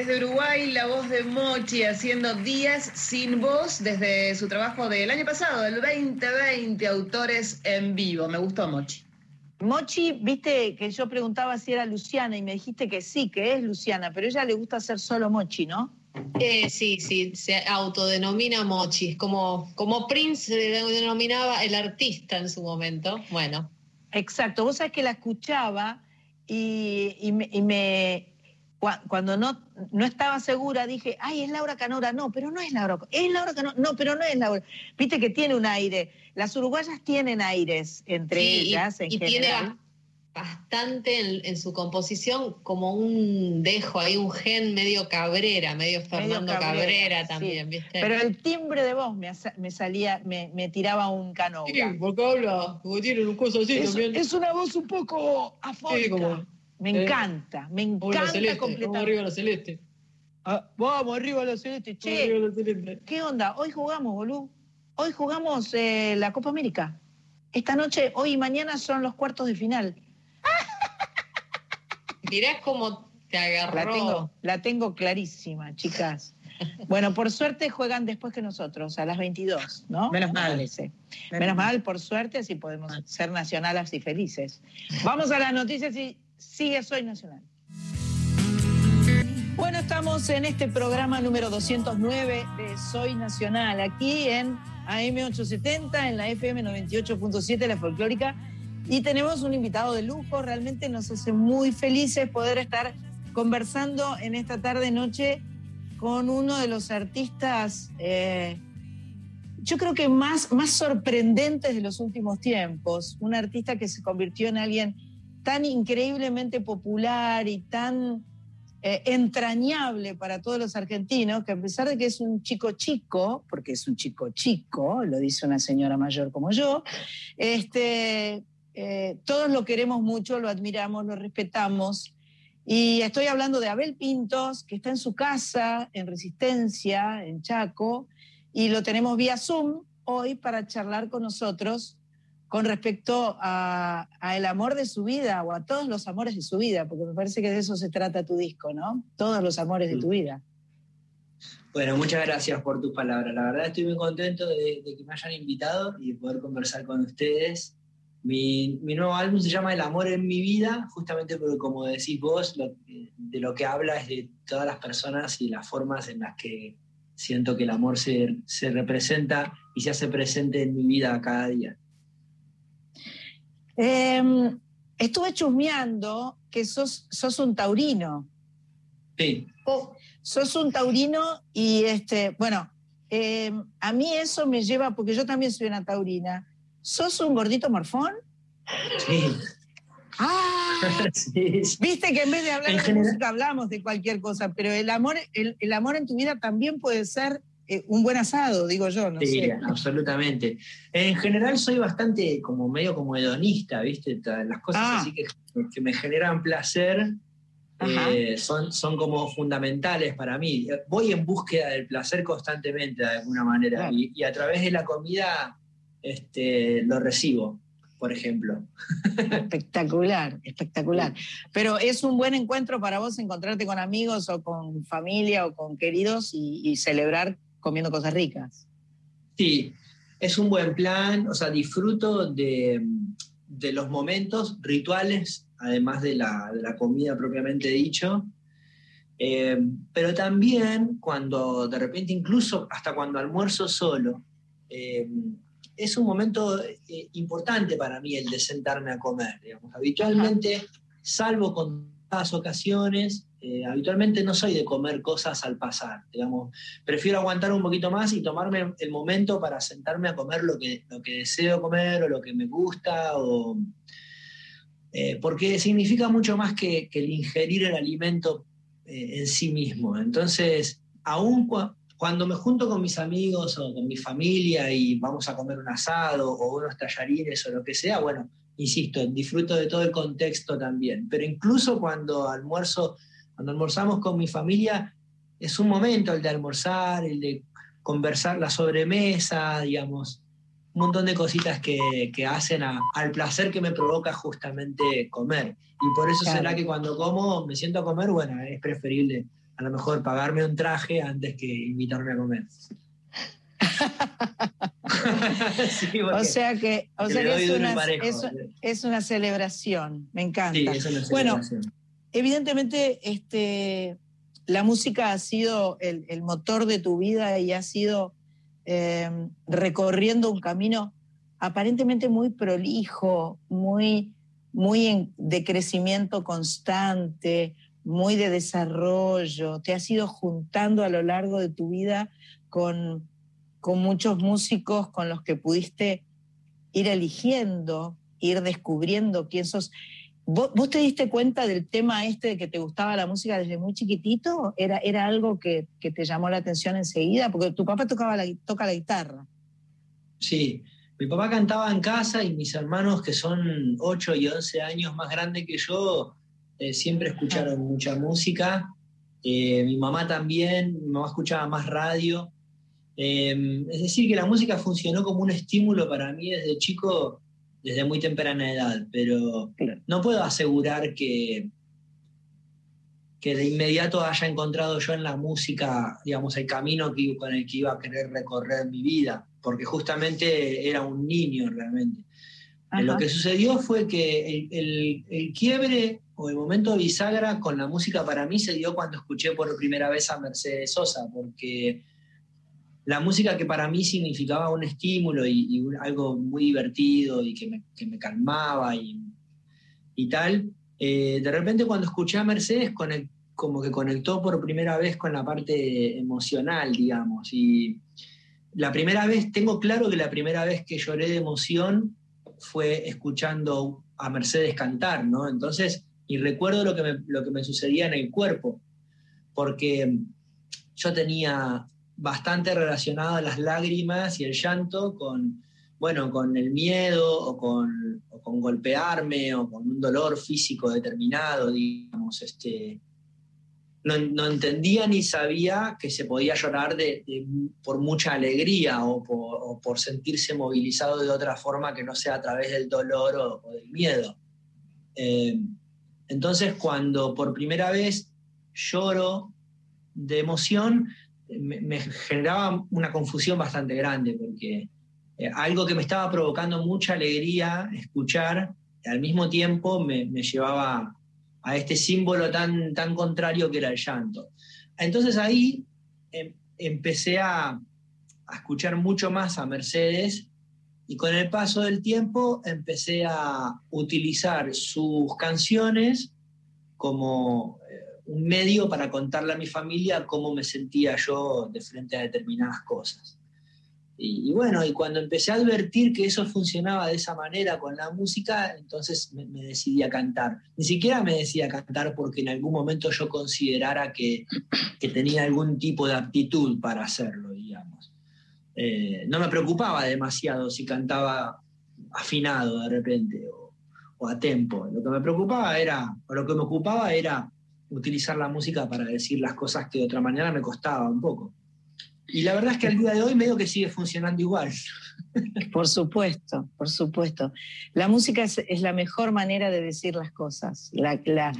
B: Desde Uruguay, la voz de Mochi haciendo Días sin voz desde su trabajo del año pasado, del 2020, autores en vivo. Me gustó Mochi.
A: Mochi, viste que yo preguntaba si era Luciana y me dijiste que sí, que es Luciana, pero ella le gusta hacer solo Mochi, ¿no?
J: Eh, sí, sí, se autodenomina Mochi, es como, como Prince se denominaba el artista en su momento. Bueno,
A: Exacto, vos sabés que la escuchaba y, y me, y me- cua- cuando no, no estaba segura dije, ay, es Laura Canora, no, pero no es Laura, es Laura Canora, no, pero no es Laura. Viste que tiene un aire, las uruguayas tienen aires entre
J: Sí, y-
A: ellas en
J: y tiene
A: general.
J: bastante en, en su composición como un dejo, hay un gen medio cabrera, medio Fernando Cabrera,
A: Cabrera, sí.
J: también, ¿viste?
A: Pero el timbre de voz me, me salía, me, me tiraba un cano.
J: Sí, porque habla, porque tiene un coso así
A: es,
J: también.
A: es una voz un poco afónica.
J: Sí, como-
A: me
J: eh,
A: encanta, me encanta
J: celeste, vamos
A: completamente.
J: arriba la celeste.
A: Ah, vamos arriba la celeste.
J: Vamos arriba
A: Che,
J: la celeste.
A: ¿qué onda? Hoy jugamos, boludo. Hoy jugamos eh, la Copa América. Esta noche, hoy y mañana son los cuartos de final.
J: Mirá cómo te agarró.
A: La tengo, la tengo clarísima, chicas. Bueno, por suerte juegan después que nosotros, a las 22, ¿no?
B: Menos
A: Me
B: mal.
A: Menos mal, por suerte, así podemos ser nacionales y felices. Vamos a las noticias y sigue Soy Nacional. Bueno, estamos en este programa número 209 de Soy Nacional, aquí en AM870, en la FM 98.7, la folclórica, y tenemos un invitado de lujo, realmente nos hace muy felices poder estar conversando en esta tarde-noche con uno de los artistas, eh, yo creo que más, más sorprendentes de los últimos tiempos, un artista que se convirtió en alguien tan increíblemente popular y tan eh, entrañable para todos los argentinos, que a pesar de que es un chico chico, porque es un chico chico, lo dice una señora mayor como yo, este, eh, todos lo queremos mucho, lo admiramos, lo respetamos. Y estoy hablando de Abel Pintos, que está en su casa, en Resistencia, en Chaco, y lo tenemos vía Zoom hoy para charlar con nosotros con respecto a, a el amor de su vida o a todos los amores de su vida, porque me parece que de eso se trata tu disco, ¿no? Todos los amores de tu vida.
M: Bueno, muchas gracias por tus palabras. La verdad estoy muy contento de, de que me hayan invitado y de poder conversar con ustedes. Mi, mi nuevo álbum se llama El amor en mi vida, justamente porque como decís vos, lo- de lo que habla es de todas las personas y las formas en las que siento que el amor se, se representa y se hace presente en mi vida cada día.
A: Eh, estuve chusmeando que sos, sos un taurino.
M: Sí.
A: Sos un taurino y, este, bueno, eh, a mí eso me lleva, porque yo también soy una taurina. ¿Sos un gordito morfón?
M: Sí.
A: Ah,
M: Sí, sí.
A: viste que en vez de hablar
M: En
A: de
M: general-
A: música hablamos de cualquier cosa, pero el amor, el, el amor en tu vida también puede ser eh, un buen asado, digo yo, no
M: Sí,
A: sé.
M: absolutamente. En general soy bastante como medio como hedonista, ¿viste? Las cosas
A: Ah.
M: así que, que me generan placer eh, son, son como fundamentales para mí. Voy en búsqueda del placer constantemente de alguna manera
A: Claro.
M: y, y a través de la comida este, lo recibo, por ejemplo.
A: Espectacular, espectacular. Pero es un buen encuentro para vos encontrarte con amigos o con familia o con queridos y, y celebrar comiendo cosas ricas.
M: Sí, es un buen plan, o sea, disfruto de, de los momentos rituales, además de la, de la comida propiamente dicho, Eh, pero también cuando de repente, incluso hasta cuando almuerzo solo, eh, es un momento eh, importante para mí el de sentarme a comer. digamos. Habitualmente, salvo con las ocasiones, eh, habitualmente no soy de comer cosas al pasar, digamos. Prefiero aguantar un poquito más y tomarme el momento para sentarme a comer lo que, lo que deseo comer o lo que me gusta, o, eh, porque significa mucho más que, el ingerir el alimento eh, en sí mismo. Entonces, aún cua- cuando me junto con mis amigos o con mi familia y vamos a comer un asado o unos tallarines o lo que sea, bueno, insisto, disfruto de todo el contexto también. Pero incluso cuando almuerzo, cuando almorzamos con mi familia, es un momento el de almorzar, el de conversar la sobremesa, digamos, un montón de cositas que, que hacen a- al placer que me provoca justamente comer. Y por eso
A: Claro.
M: será que cuando como, me siento a comer, bueno, es preferible a lo mejor pagarme un traje antes que invitarme a comer. Sí,
A: O sea que, o sea que es, una, es, es una celebración, me encanta.
M: Sí, es una
A: bueno,
M: celebración.
A: Evidentemente este, la música ha sido el, motor de tu vida y ha sido eh, recorriendo un camino aparentemente muy prolijo, muy, muy de crecimiento constante, muy de desarrollo. Te has ido juntando a lo largo de tu vida con, con muchos músicos con los que pudiste ir eligiendo, ir descubriendo quién sos. ¿Vos, vos te diste cuenta del tema este de que te gustaba la música desde muy chiquitito? ¿Era, era algo que, que te llamó la atención enseguida? Porque tu papá tocaba la, toca la guitarra.
M: Sí, mi papá cantaba en casa y mis hermanos, que son 8 y 11 años más grandes que yo, eh, siempre escucharon mucha música. Eh, mi mamá también, mi mamá escuchaba más radio. Eh, es decir, que la música funcionó como un estímulo para mí desde chico, desde muy temprana edad, pero no puedo asegurar que, que de inmediato haya encontrado yo en la música, digamos, el camino que, con el que iba a querer recorrer mi vida, porque justamente era un niño realmente.
A: Ajá.
M: Lo que sucedió fue que el, el- el quiebre o el momento bisagra con la música para mí se dio cuando escuché por primera vez a Mercedes Sosa, porque la música que para mí significaba un estímulo y, algo muy divertido y que me, que me calmaba y, y tal, eh, de repente cuando escuché a Mercedes como que conectó por primera vez con la parte emocional, digamos. Y la primera vez, tengo claro que la primera vez que lloré de emoción fue escuchando a Mercedes cantar, ¿no? Entonces, y recuerdo lo que me, lo que me sucedía en el cuerpo, porque yo tenía bastante relacionado las lágrimas y el llanto con, bueno, con el miedo o con, con golpearme o con un dolor físico determinado, digamos, este, no, no entendía ni sabía que se podía llorar de- por mucha alegría o por, sentirse movilizado de otra forma que no sea a través del dolor o, o del miedo. Eh, entonces, cuando por primera vez lloro de emoción, me, generaba una confusión bastante grande, porque eh, algo que me estaba provocando mucha alegría escuchar, al mismo tiempo me, me llevaba a este símbolo tan, tan contrario que era el llanto. Entonces ahí em- empecé a, a escuchar mucho más a Mercedes y con el paso del tiempo empecé a utilizar sus canciones como un medio para contarle a mi familia cómo me sentía yo de frente a determinadas cosas. Y, bueno, y cuando empecé a advertir que eso funcionaba de esa manera con la música, entonces me, decidí a cantar. Ni siquiera me decidí a cantar porque en algún momento yo considerara que, que tenía algún tipo de aptitud para hacerlo, digamos. Eh, no me preocupaba demasiado si cantaba afinado de repente o, o a tempo. Lo que me preocupaba era, o lo que me ocupaba era utilizar la música para decir las cosas que de otra manera me costaba un poco. Y la verdad es que al día de hoy medio que sigue funcionando igual.
A: Por supuesto, por supuesto. La música es, la mejor manera de decir las cosas. La, la-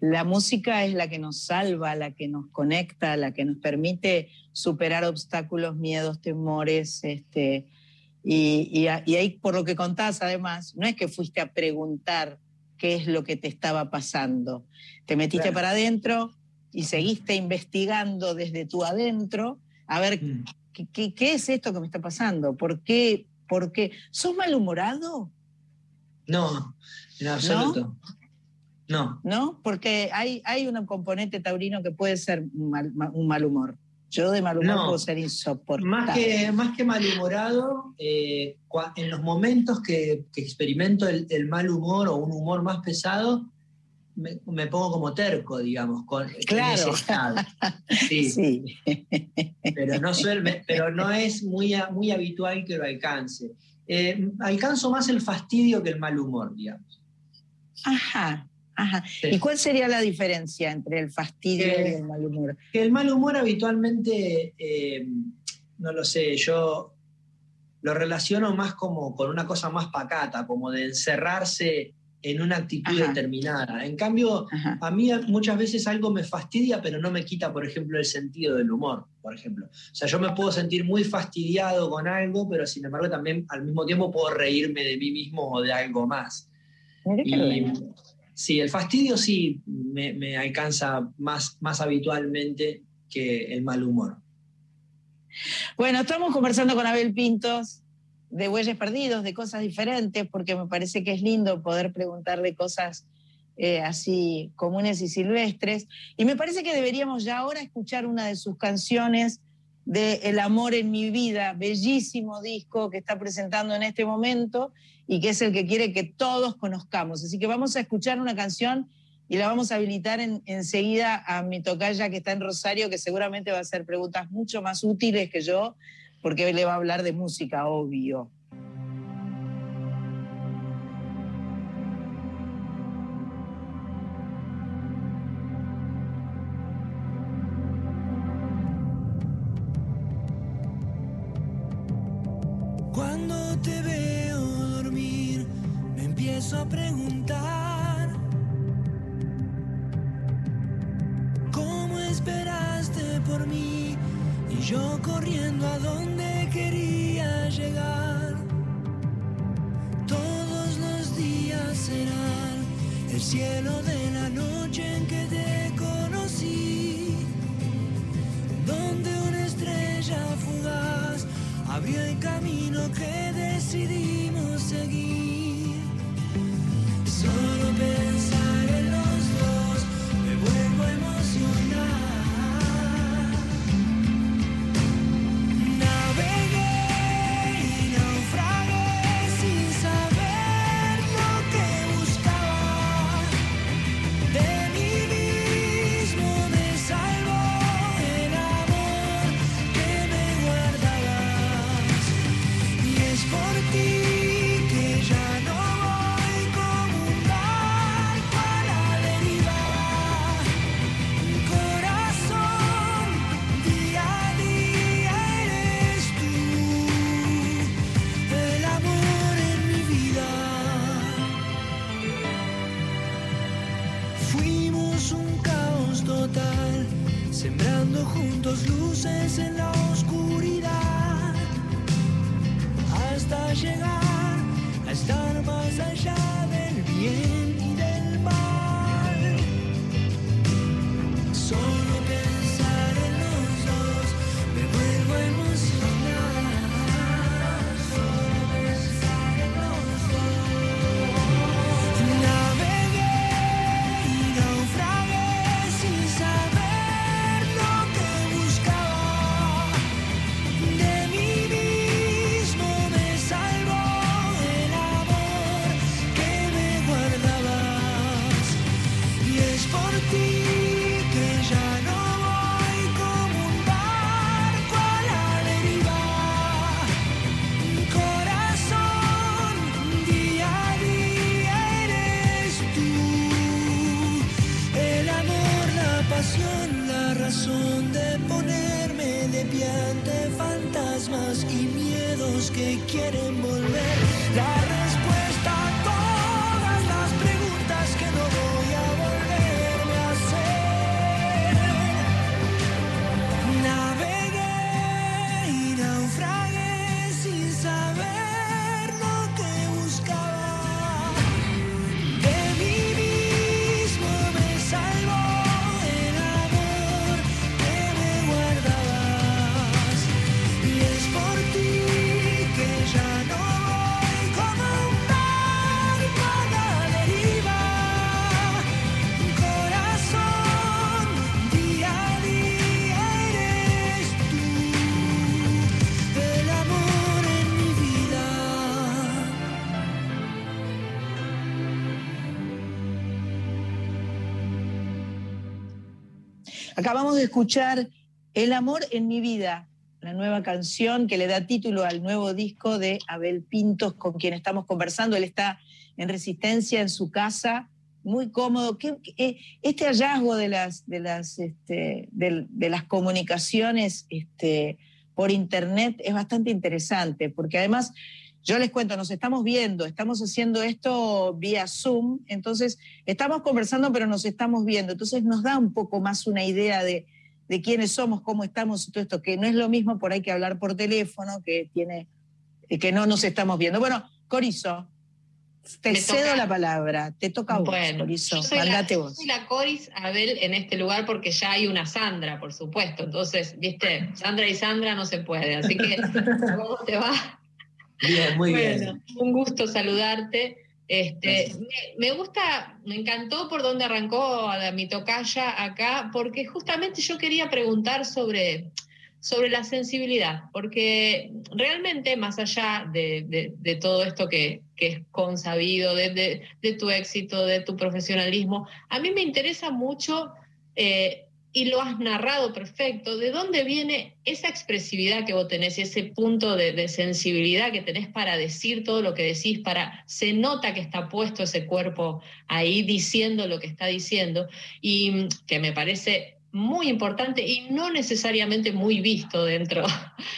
A: la música es la que nos salva, la que nos conecta, la que nos permite superar obstáculos, miedos, temores. Este, y, y y ahí, por lo que contás, además, no es que fuiste a preguntar qué es lo que te estaba pasando. Te metiste
M: Claro.
A: para adentro y seguiste investigando desde tu adentro a ver
M: Mm.
A: ¿qué, qué, qué es esto que me está pasando? ¿Por qué? ¿Por qué? ¿Sos malhumorado?
M: No, en absoluto. No.
A: ¿No? Porque hay, hay un componente taurino que puede ser un mal, ma- un mal humor. Yo de mal humor
M: No.
A: puedo ser insoportable.
M: Más que, más que malhumorado, eh, en los momentos que, que experimento el, el mal humor o un humor más pesado, me, me pongo como terco, digamos, con,
A: Claro.
M: ese estado. Sí,
A: Sí.
M: pero no, suele- pero no es muy, muy habitual que lo alcance. Eh, alcanzo más el fastidio que el mal humor, digamos.
A: Ajá, ajá.
M: Sí.
A: ¿Y cuál sería la diferencia entre el fastidio
M: Eh,
A: y el mal humor?
M: Que el mal humor habitualmente, eh, no lo sé, yo lo relaciono más como con una cosa más pacata, como de encerrarse en una actitud
A: Ajá.
M: determinada. En cambio,
A: Ajá.
M: a mí muchas veces algo me fastidia, pero no me quita, por ejemplo, el sentido del humor, por ejemplo. O sea, yo me puedo sentir muy fastidiado con algo, pero sin embargo también al mismo tiempo puedo reírme de mí mismo o de algo más. Y. sí, el fastidio sí me, alcanza más, más habitualmente que el mal humor.
A: Bueno, estamos conversando con Abel Pintos de Bueyes Perdidos, de cosas diferentes, porque me parece que es lindo poder preguntarle cosas eh, así comunes y silvestres. Y me parece que deberíamos ya ahora escuchar una de sus canciones de El amor en mi vida, bellísimo disco que está presentando en este momento y que es el que quiere que todos conozcamos. Así que vamos a escuchar una canción y la vamos a habilitar en- enseguida a mi tocaya que está en Rosario, que seguramente va a hacer preguntas mucho más útiles que yo, porque le va a hablar de música, obvio.
F: A preguntar cómo esperaste por mí y yo corriendo a donde quería llegar. Todos los días serán el cielo de la noche en que te conocí donde una estrella fugaz abrió el camino que decidimos seguir. Solo pensar juntos luces en la oscuridad, hasta llegar la
A: Acabamos de escuchar El amor en mi vida, la nueva canción que le da título al nuevo disco de Abel Pintos, con quien estamos conversando. Él está en resistencia en su casa, muy cómodo. ¿Qué- qué- eh, este hallazgo de las, este, comunicaciones este, por internet es bastante interesante, porque además, yo les cuento, nos estamos viendo, estamos haciendo esto vía Zoom, entonces estamos conversando, pero nos estamos viendo, entonces nos da un poco más una idea de, de quiénes somos, cómo estamos y todo esto, que no es lo mismo por ahí que hablar por teléfono, que tiene, eh, que no nos estamos viendo. Bueno, Corizo, te
J: Me
A: cedo
J: toca.
A: la palabra, te toca a vos,
J: Bueno,
A: Corizo,
J: yo soy, la,
A: mandate
J: yo
A: vos.
J: soy la Coris Abel en este lugar porque ya hay una Sandra, por supuesto. Entonces, viste, Sandra y Sandra no se puede. Así que, ¿cómo te va?
M: Bien, muy
J: bueno,
M: bien.
J: un gusto saludarte. Este, me, me gusta, me encantó por donde arrancó la- mi tocaya acá, porque justamente yo quería preguntar sobre, sobre la sensibilidad, porque realmente más allá de, de- de todo esto que, que es consabido, de, de- de tu éxito, de tu profesionalismo, a mí me interesa mucho, eh, y lo has narrado perfecto, de dónde viene esa expresividad que vos tenés, ese punto de, de sensibilidad que tenés para decir todo lo que decís, para se nota que está puesto ese cuerpo ahí diciendo lo que está diciendo, y mm, que me parece muy importante y no necesariamente muy visto dentro.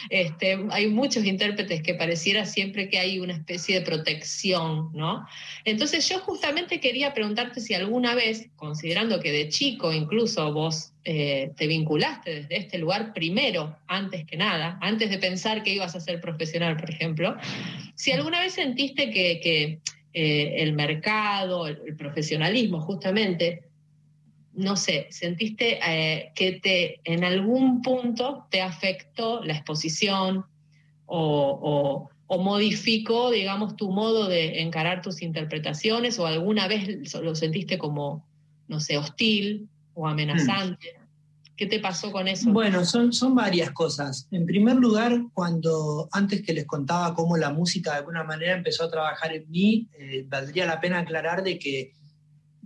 J: Este, hay muchos intérpretes que pareciera siempre que hay una especie de protección, ¿no? Entonces yo justamente quería preguntarte si alguna vez, considerando que de chico incluso vos eh, te vinculaste desde este lugar primero, antes que nada, antes de pensar que ibas a ser profesional, por ejemplo, si alguna vez sentiste que, que, eh, el mercado, el, el profesionalismo justamente, no sé, sentiste eh, que te en algún punto te afectó la exposición o, o- o modificó, digamos, tu modo de encarar tus interpretaciones o alguna vez lo sentiste como, no sé, hostil o amenazante? ¿Qué te pasó con eso?
M: Bueno, son, son varias cosas. En primer lugar, cuando antes que les contaba cómo la música de alguna manera empezó a trabajar en mí, eh, valdría la pena aclarar de que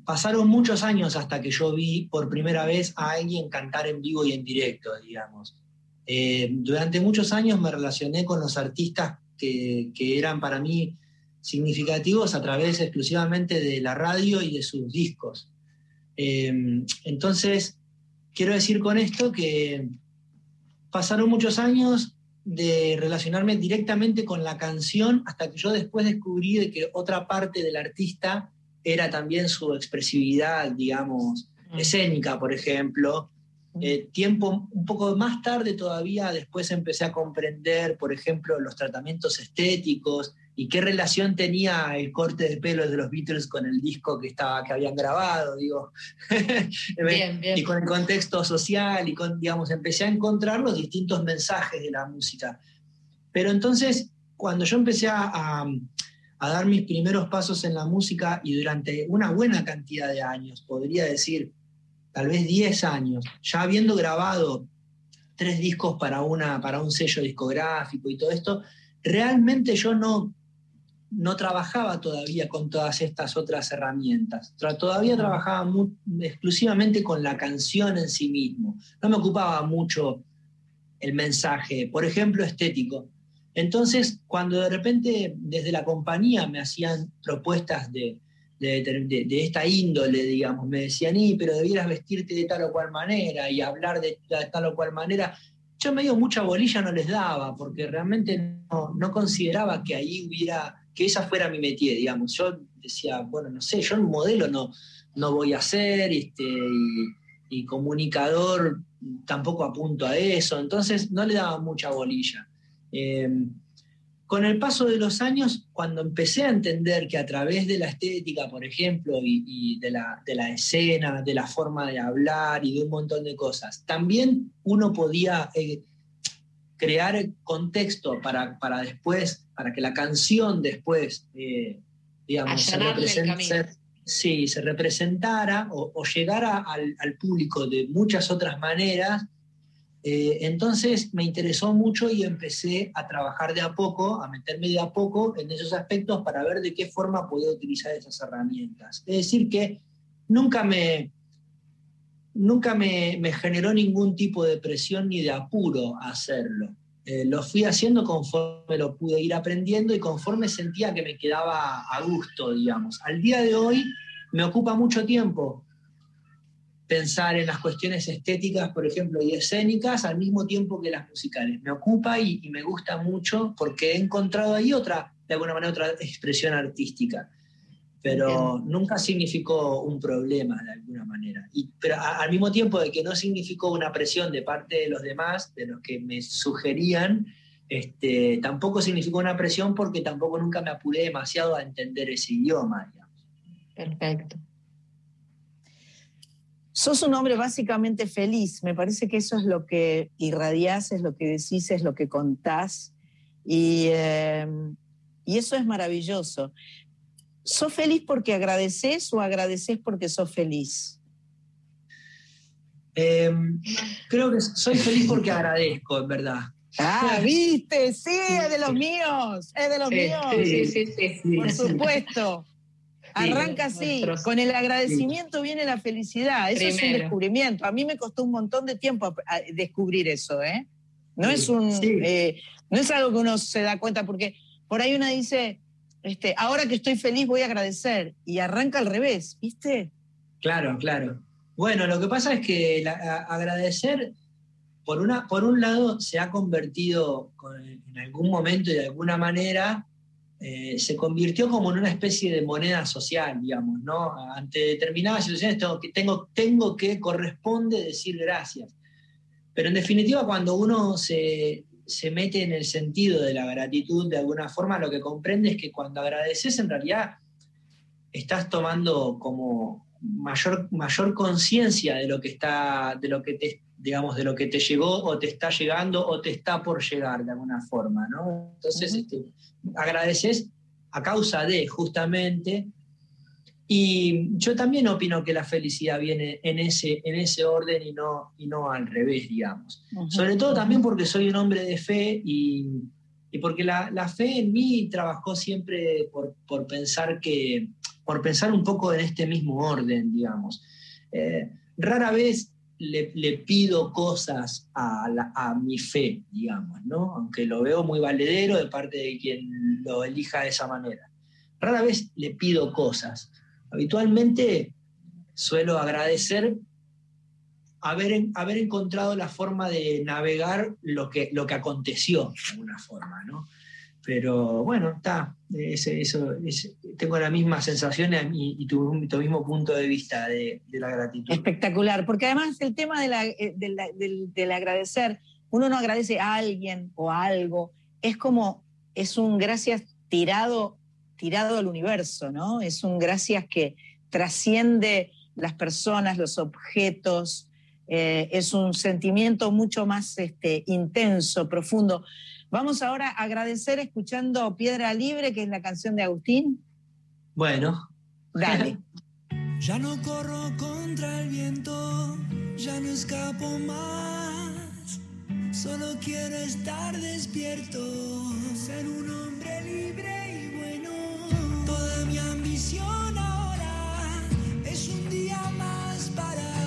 M: pasaron muchos años hasta que yo vi por primera vez a alguien cantar en vivo y en directo, digamos. Eh, durante muchos años me relacioné con los artistas que, eran para mí significativos a través exclusivamente de la radio y de sus discos. Eh, entonces, quiero decir con esto que pasaron muchos años de relacionarme directamente con la canción hasta que yo después descubrí de que otra parte del artista era también su expresividad, digamos, escénica, por ejemplo. Eh, tiempo un poco más tarde todavía, después empecé a comprender, por ejemplo, los tratamientos estéticos y qué relación tenía el corte de pelo de los Beatles con el disco que, estaba, que habían grabado, digo.
J: Bien, bien.
M: Y con el contexto social y con, digamos, empecé a encontrar los distintos mensajes de la música. Pero entonces, cuando yo empecé a, a- a dar mis primeros pasos en la música y durante una buena cantidad de años, podría decir tal vez 10 años, ya habiendo grabado tres discos para, una, para un sello discográfico y todo esto, realmente yo no, no trabajaba todavía con todas estas otras herramientas. Todavía trabajaba exclusivamente con la canción en sí mismo. No me ocupaba mucho el mensaje, por ejemplo, estético. Entonces, cuando de repente desde la compañía me hacían propuestas de, de, esta índole, digamos, me decían, y pero debieras vestirte de tal o cual manera y hablar de, ta- tal o cual manera, yo medio mucha bolilla no les daba, porque realmente no, no consideraba que ahí hubiera, que esa fuera mi métier, digamos. Yo decía, bueno, no sé, yo un modelo no, no voy a ser, este, y, y comunicador tampoco apunto a eso, entonces no le daba mucha bolilla. Eh, con el paso de los años, cuando empecé a entender que a través de la estética, por ejemplo, y, y de, la, de la escena, de la forma de hablar y de un montón de cosas, también uno podía eh, crear contexto para, para después, para que la canción después, eh, digamos, se, sí, se representara o, o llegara al, al público de muchas otras maneras, eh, entonces me interesó mucho y empecé a trabajar de a poco, a meterme de a poco en esos aspectos para ver de qué forma podía utilizar esas herramientas. Es decir, que nunca me, nunca me, me generó ningún tipo de presión ni de apuro hacerlo. Eh, lo fui haciendo conforme lo pude ir aprendiendo y conforme sentía que me quedaba a gusto, digamos. Al día de hoy me ocupa mucho tiempo pensar en las cuestiones estéticas, por ejemplo, y escénicas, al mismo tiempo que las musicales. Me ocupa y, y me gusta mucho porque he encontrado ahí otra, de alguna manera, otra expresión artística. Pero nunca significó un problema de alguna manera. Y, pero a- al mismo tiempo de que no significó una presión de parte de los demás, de los que me sugerían, este, tampoco significó una presión porque tampoco nunca me apuré demasiado a entender ese idioma. digamos.
J: Perfecto.
A: Sos un hombre básicamente feliz. Me parece que eso es lo que irradiás, es lo que decís, es lo que contás. Y, eh, y eso es maravilloso. ¿Sos feliz porque agradeces o agradeces porque sos feliz?
M: Eh, creo que soy feliz porque agradezco, en verdad.
A: Ah, viste, sí, es de los míos, es de los
J: Sí,
A: míos.
J: sí, sí, sí, sí.
A: Por supuesto. Arranca así,
J: Nuestros-
A: con el agradecimiento viene la felicidad, eso es un descubrimiento. A mí me costó un montón de tiempo descubrir eso, ¿eh? No es un, eh, no es algo que uno se da cuenta, porque por ahí una dice, este, ahora que estoy feliz voy a agradecer, y arranca al revés, ¿viste?
M: Claro, claro. Bueno, lo que pasa es que la- a- agradecer, por, una, por un lado, se ha convertido con- en algún momento y de alguna manera, eh, se convirtió como en una especie de moneda social, digamos, ¿no? Ante determinadas situaciones tengo que, tengo, tengo que corresponde decir gracias. Pero en definitiva, cuando uno se, se mete en el sentido de la gratitud, de alguna forma, lo que comprende es que cuando agradeces, en realidad estás tomando como mayor, mayor conciencia de lo que está, de lo que te, digamos, de lo que te llegó o te está llegando o te está por llegar de alguna forma, ¿no? Entonces, este, agradeces a causa de, justamente, y yo también opino que la felicidad viene en ese, en ese orden y no, y no al revés, digamos. Sobre todo también porque soy un hombre de fe y, y porque la, la fe en mí trabajó siempre por, por pensar que, por pensar un poco en este mismo orden, digamos. Eh, rara vez le, pido cosas a mi fe, digamos, ¿no? Aunque lo veo muy valedero de parte de quien lo elija de esa manera. Rara vez le pido cosas. Habitualmente suelo agradecer haber, haber encontrado la forma de navegar lo que, lo que aconteció de alguna forma, ¿no? Pero bueno, está, eso, tengo la misma sensación y, y tu, mismo punto de vista de, la gratitud.
A: Espectacular, porque además el tema de la- eh, de la- del, del agradecer, uno no agradece a alguien o a algo, es como, es un gracias tirado, tirado al universo, ¿no? Es un gracias que trasciende las personas, los objetos, eh, es un sentimiento mucho más este, intenso, profundo. Vamos ahora a agradecer escuchando Piedra Libre, que es la canción de Agustín.
M: Bueno,
A: Dale.
F: Ya no corro contra el viento, ya no escapo más. Solo quiero estar despierto, ser un hombre libre y bueno. Toda mi ambición ahora es un día más para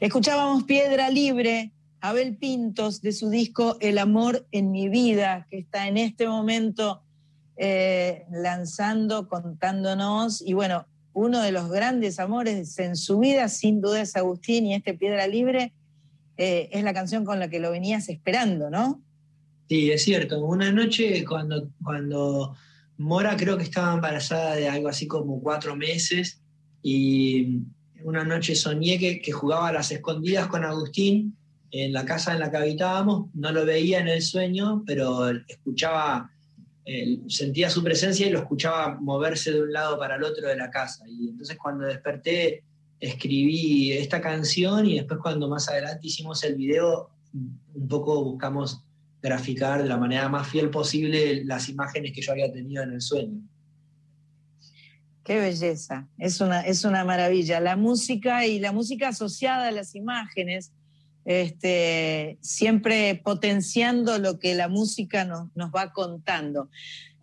A: Escuchábamos Piedra Libre, Abel Pintos, de su disco El amor en mi vida, que está en este momento eh, lanzando, contándonos. Y bueno, uno de los grandes amores en su vida, sin duda, es Agustín, y este Piedra Libre eh, es la canción con la que lo venías esperando, ¿no?
M: Sí, es cierto. Una noche cuando, cuando Mora creo que estaba embarazada de algo así como cuatro meses y una noche soñé que, jugaba a las escondidas con Agustín en la casa en la que habitábamos. No lo veía en el sueño, pero escuchaba, eh, sentía su presencia y lo escuchaba moverse de un lado para el otro de la casa. Y entonces cuando desperté escribí esta canción y después cuando más adelante hicimos el video, un poco buscamos graficar de la manera más fiel posible las imágenes que yo había tenido en el sueño.
A: Qué belleza, es una, es una maravilla. La música y la música asociada a las imágenes, este, siempre potenciando lo que la música nos, nos va contando.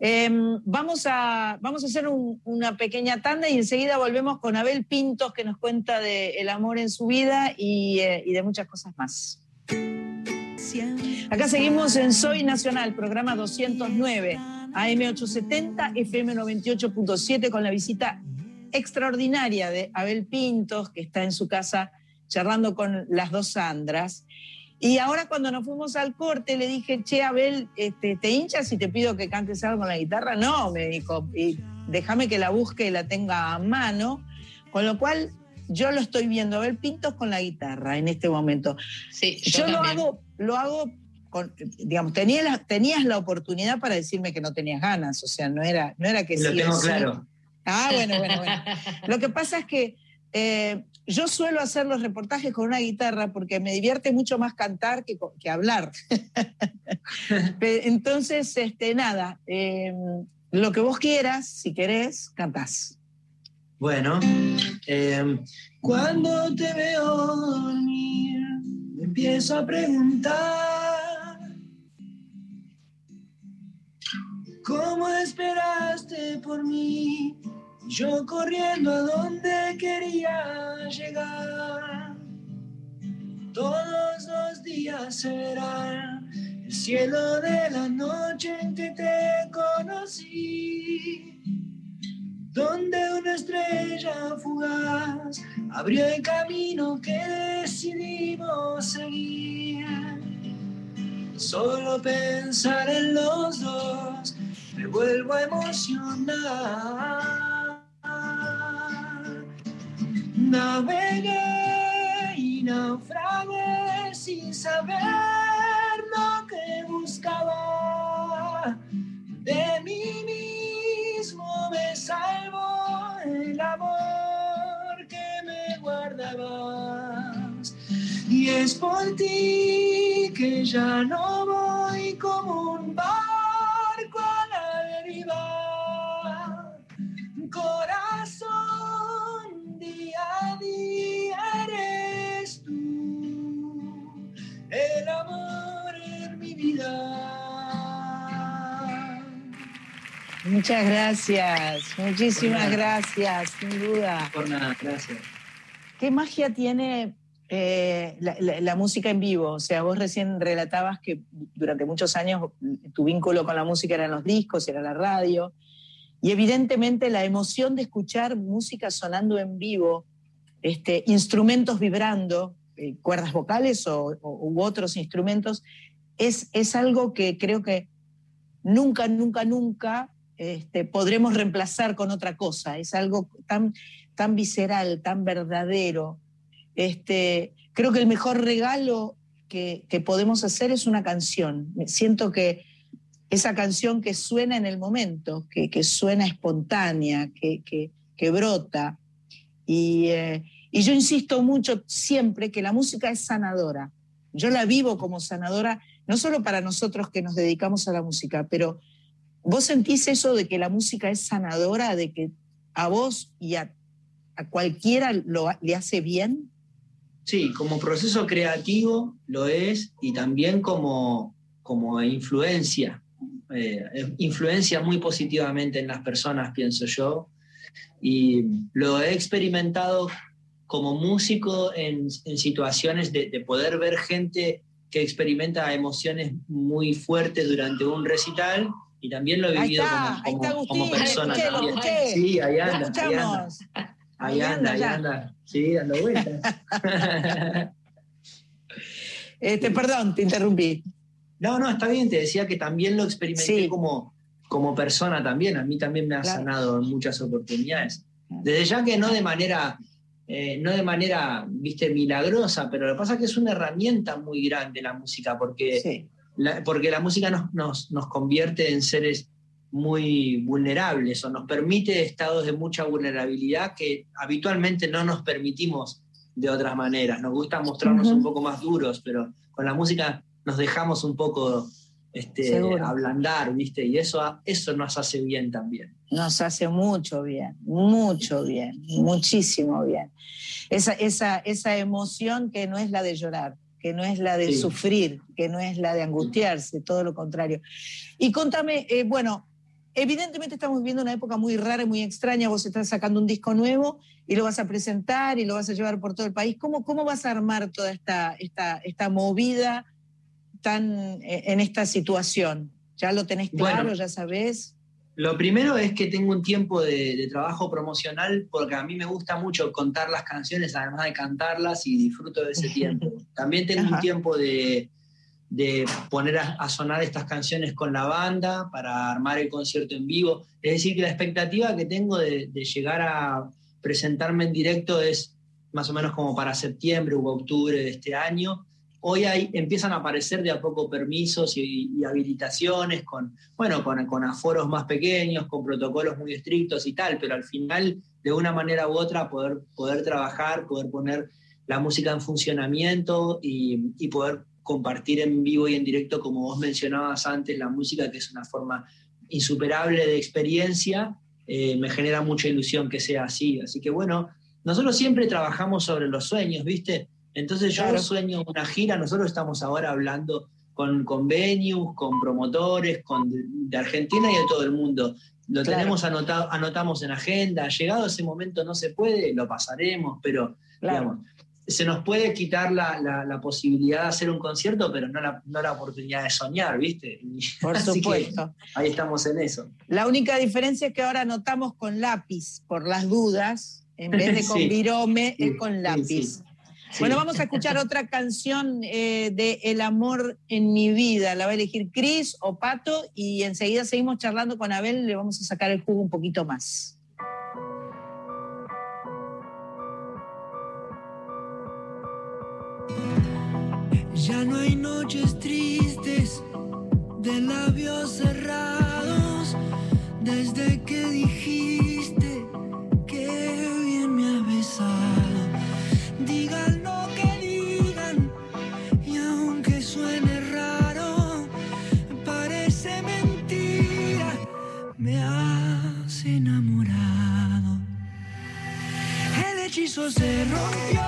A: Eh, vamos, a, vamos a hacer un, una pequeña tanda y enseguida volvemos con Abel Pintos que nos cuenta de amor en su vida y, eh, y de muchas cosas más. Acá seguimos en Soy Nacional, programa 209, AM870, FM 98.7, con la visita extraordinaria de Abel Pintos, que está en su casa charlando con las dos Sandras. Y ahora cuando nos fuimos al corte le dije, che, Abel, este, ¿te hinchas si te pido que cantes algo con la guitarra? No, me dijo, y déjame que la busque y la tenga a mano. Con lo cual yo lo estoy viendo, Abel Pintos con la guitarra en este momento.
J: Sí,
A: yo, lo hago, lo hago con, digamos, tenías la, tenías la oportunidad para decirme que no tenías ganas, o sea, no era, no era que
M: Lo
A: sí
M: tengo
A: sí.
M: claro.
A: Ah, bueno, bueno, bueno. Lo que pasa es que eh, yo suelo hacer los reportajes con una guitarra porque me divierte mucho más cantar que, que hablar. Entonces, este, nada, eh, lo que vos quieras, si querés, cantás.
M: Bueno, eh, cuando te veo dormir, me empiezo a preguntar cómo esperaste por mí, yo corriendo a donde quería llegar. Todos los días serán el cielo de la noche en que te conocí donde una estrella fugaz abrió el camino que decidimos seguir. Solo pensar en los dos me vuelvo a emocionar. Navegué y naufragué sin saber lo que buscaba. De mí mismo me salvo el amor que me guardabas. Y es por ti que ya no
A: Muchas gracias, muchísimas gracias, sin duda.
M: Por nada, gracias.
A: ¿Qué magia tiene eh, la, la- la música en vivo? O sea, vos recién relatabas que durante muchos años tu vínculo con la música eran los discos, era la radio, y evidentemente la emoción de escuchar música sonando en vivo, este, instrumentos vibrando, eh, cuerdas vocales o, o- u otros instrumentos, es, es algo que creo que nunca, nunca, nunca este, podremos reemplazar con otra cosa. Es algo tan, tan visceral, tan verdadero. Este, creo que el mejor regalo que, podemos hacer es una canción. Siento que esa canción que suena en el momento, que, suena espontánea, que brota. Y, eh, y yo insisto mucho siempre que la música es sanadora. Yo la vivo como sanadora, no solo para nosotros que nos dedicamos a la música, pero vos sentís eso de que la música es sanadora, de que a vos y a, a cualquiera lo, le hace bien.
M: Sí, como proceso creativo lo es y también como, como influencia. Eh, influencia muy positivamente en las personas, pienso yo. Y lo he experimentado como músico en, en situaciones de, de poder ver gente que experimenta emociones muy fuertes durante un recital y también lo he vivido
A: está,
M: como, como- persona
A: escuché,
M: también.
A: escuché.
M: Sí, ahí anda, ahí anda. Ahí
A: Ahí
M: anda, ahí anda. Sí, dando vueltas.
A: Este, perdón, te interrumpí.
M: No, no, está bien, te decía que también lo experimenté como, como persona también. A mí también me ha
A: Claro.
M: sanado en muchas oportunidades. Desde ya que no de manera, eh, no de manera, viste, milagrosa, pero lo que pasa es que es una herramienta muy grande la música, porque, la, porque la música nos, nos, nos convierte en seres muy vulnerables o nos permite estados de mucha vulnerabilidad que habitualmente no nos permitimos de otras maneras. Nos gusta mostrarnos
A: Ujú.
M: un poco más duros, pero con la música nos dejamos un poco este, ablandar, ¿viste? Y eso, eso nos hace bien también.
A: Nos hace mucho bien, mucho bien, muchísimo bien. Esa, esa, esa emoción que no es la de llorar, que no es la de
I: Sí.
A: sufrir, que no es la de angustiarse, todo lo contrario. Y contame, eh, bueno, evidentemente estamos viviendo una época muy rara y muy extraña. Vos estás sacando un disco nuevo y lo vas a presentar y lo vas a llevar por todo el país. ¿Cómo, cómo vas a armar toda esta, esta, esta movida tan eh, en esta situación? ¿Ya lo tenés claro?
M: Bueno.
A: ¿Ya sabés?
M: Lo primero es que tengo un tiempo de, de trabajo promocional porque a mí me gusta mucho contar las canciones, además de cantarlas, y disfruto de ese tiempo. También tengo
A: Ajá.
M: un tiempo de, de poner a, a sonar estas canciones con la banda para armar el concierto en vivo. Es decir, que la expectativa que tengo de, de llegar a presentarme en directo es más o menos como para septiembre u octubre de este año. Hoy hay, empiezan a aparecer de a poco permisos y, habilitaciones con, bueno, con, con aforos más pequeños, con protocolos muy estrictos y tal, pero al final, de una manera u otra, poder, poder trabajar, poder poner la música en funcionamiento y, y poder compartir en vivo y en directo, como vos mencionabas antes, la música, que es una forma insuperable de experiencia, eh, me genera mucha ilusión que sea así. Así que bueno, nosotros siempre trabajamos sobre los sueños, ¿viste? Entonces yo
A: Claro.
M: sueño una gira, nosotros estamos ahora hablando con convenios, con promotores, con de, Argentina y de todo el mundo. Lo
A: Claro.
M: tenemos anotado, anotamos en agenda, llegado ese momento no se puede, lo pasaremos, pero
A: Claro.
M: digamos, se nos puede quitar la, la- la posibilidad de hacer un concierto, pero no la, no la oportunidad de soñar, ¿viste?
A: Por
M: así que
A: supuesto.
M: ahí estamos en eso.
A: La única diferencia es que ahora anotamos con lápiz, por las dudas, en vez de con
M: Sí.
A: virome,
M: Sí,
A: es con lápiz.
M: sí. Sí.
A: Bueno, vamos a escuchar otra canción eh, de El amor en mi vida. La va a elegir Cris o Pato y enseguida seguimos charlando con Abel. Le vamos a sacar el jugo un poquito más.
F: Ya no hay noches tristes de labios cerrados desde que dijiste Hechizo se rompió,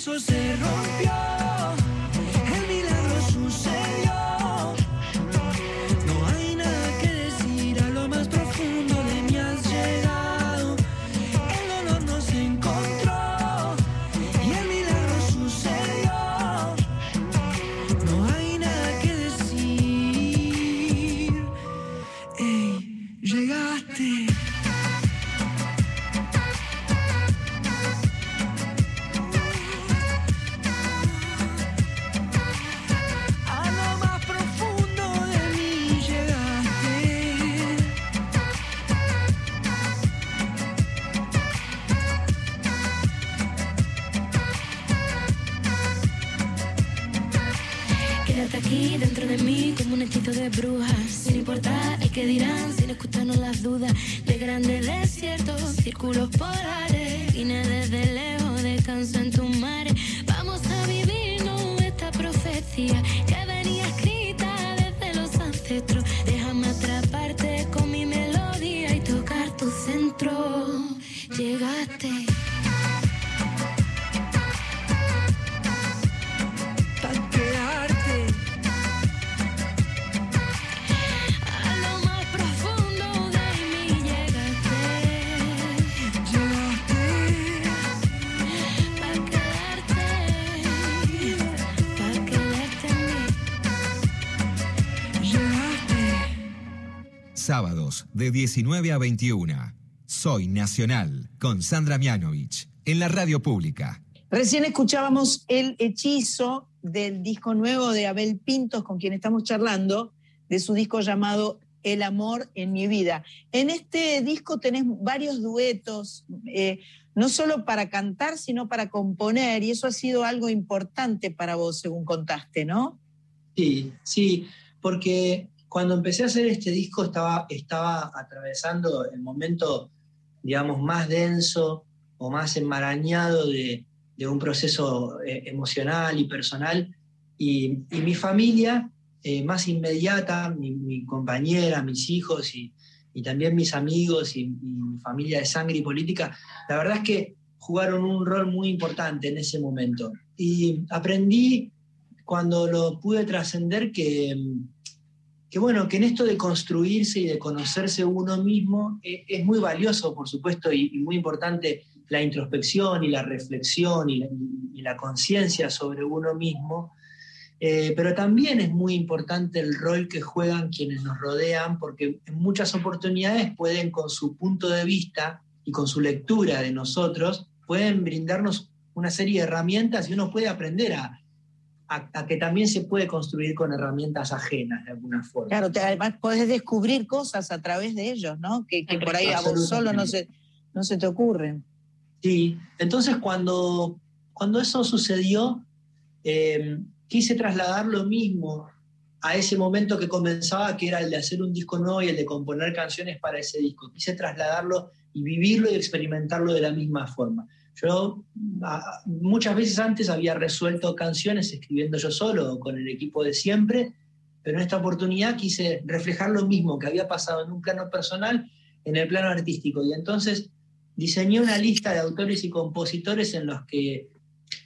F: Hechizo se rompió,
I: brujas, sin importar el que dirán, sin escucharnos las dudas de grandes desiertos, círculos polares, de
K: 19 a 21. Soy Nacional con Sandra Mianovich en la radio pública.
A: Recién escuchábamos el hechizo del disco nuevo de Abel Pintos, con quien estamos charlando, de su disco llamado El amor en mi vida. En este disco tenés varios duetos, eh, no solo para cantar, sino para componer, y eso ha sido algo importante para vos, según contaste, ¿no?
M: Sí, sí, porque cuando empecé a hacer este disco estaba, estaba atravesando el momento, digamos, más denso o más enmarañado de, de un proceso eh, emocional y personal. Y, y mi familia eh, más inmediata, mi, mi compañera, mis hijos y, y también mis amigos y, y mi familia de sangre y política, la verdad es que jugaron un rol muy importante en ese momento. Y aprendí cuando lo pude trascender que, que, bueno, que en esto de construirse y de conocerse uno mismo eh, es muy valioso, por supuesto, y, muy importante la introspección y la reflexión y la, y la conciencia sobre uno mismo, eh, pero también es muy importante el rol que juegan quienes nos rodean, porque en muchas oportunidades pueden, con su punto de vista y con su lectura de nosotros, pueden brindarnos una serie de herramientas y uno puede aprender a, a, a que también se puede construir con herramientas ajenas de alguna forma.
A: Claro, te- además podés descubrir cosas a través de ellos, ¿no? Que, que por ahí a vos solo no se, no se te ocurren.
M: Sí, entonces cuando, cuando eso sucedió, eh, quise trasladar lo mismo a ese momento que comenzaba, que era el de hacer un disco nuevo y el de componer canciones para ese disco. Quise trasladarlo y vivirlo y experimentarlo de la misma forma. Yo muchas veces antes había resuelto canciones escribiendo yo solo o con el equipo de siempre, pero en esta oportunidad quise reflejar lo mismo que había pasado en un plano personal en el plano artístico. Y entonces diseñé una lista de autores y compositores en los que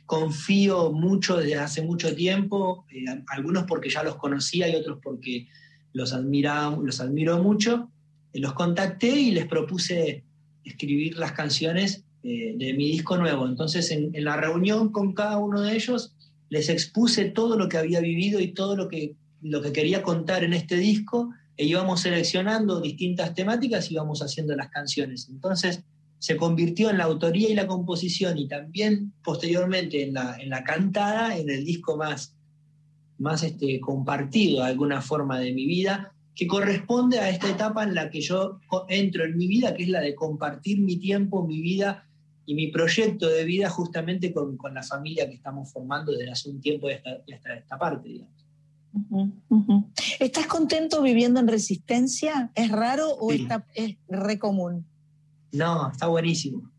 M: confío mucho desde hace mucho tiempo, eh, algunos porque ya los conocía y otros porque los, admira, los admiro mucho. Eh, los contacté y les propuse escribir las canciones de mi disco nuevo. Entonces, en, la reunión con cada uno de ellos, les expuse todo lo que había vivido y todo lo que, lo que quería contar en este disco, e íbamos seleccionando distintas temáticas y íbamos haciendo las canciones. Entonces, se convirtió en la autoría y la composición y también posteriormente en la, en la cantada, en el disco más, más este, compartido de alguna forma de mi vida, que corresponde a esta etapa en la que yo entro en mi vida, que es la de compartir mi tiempo, mi vida y mi proyecto de vida justamente con, con la familia que estamos formando desde hace un tiempo de esta, de esta, de esta parte, digamos.
A: ¿Estás contento viviendo en resistencia? ¿Es raro o
M: Sí.
A: está, es re común?
M: No, está buenísimo.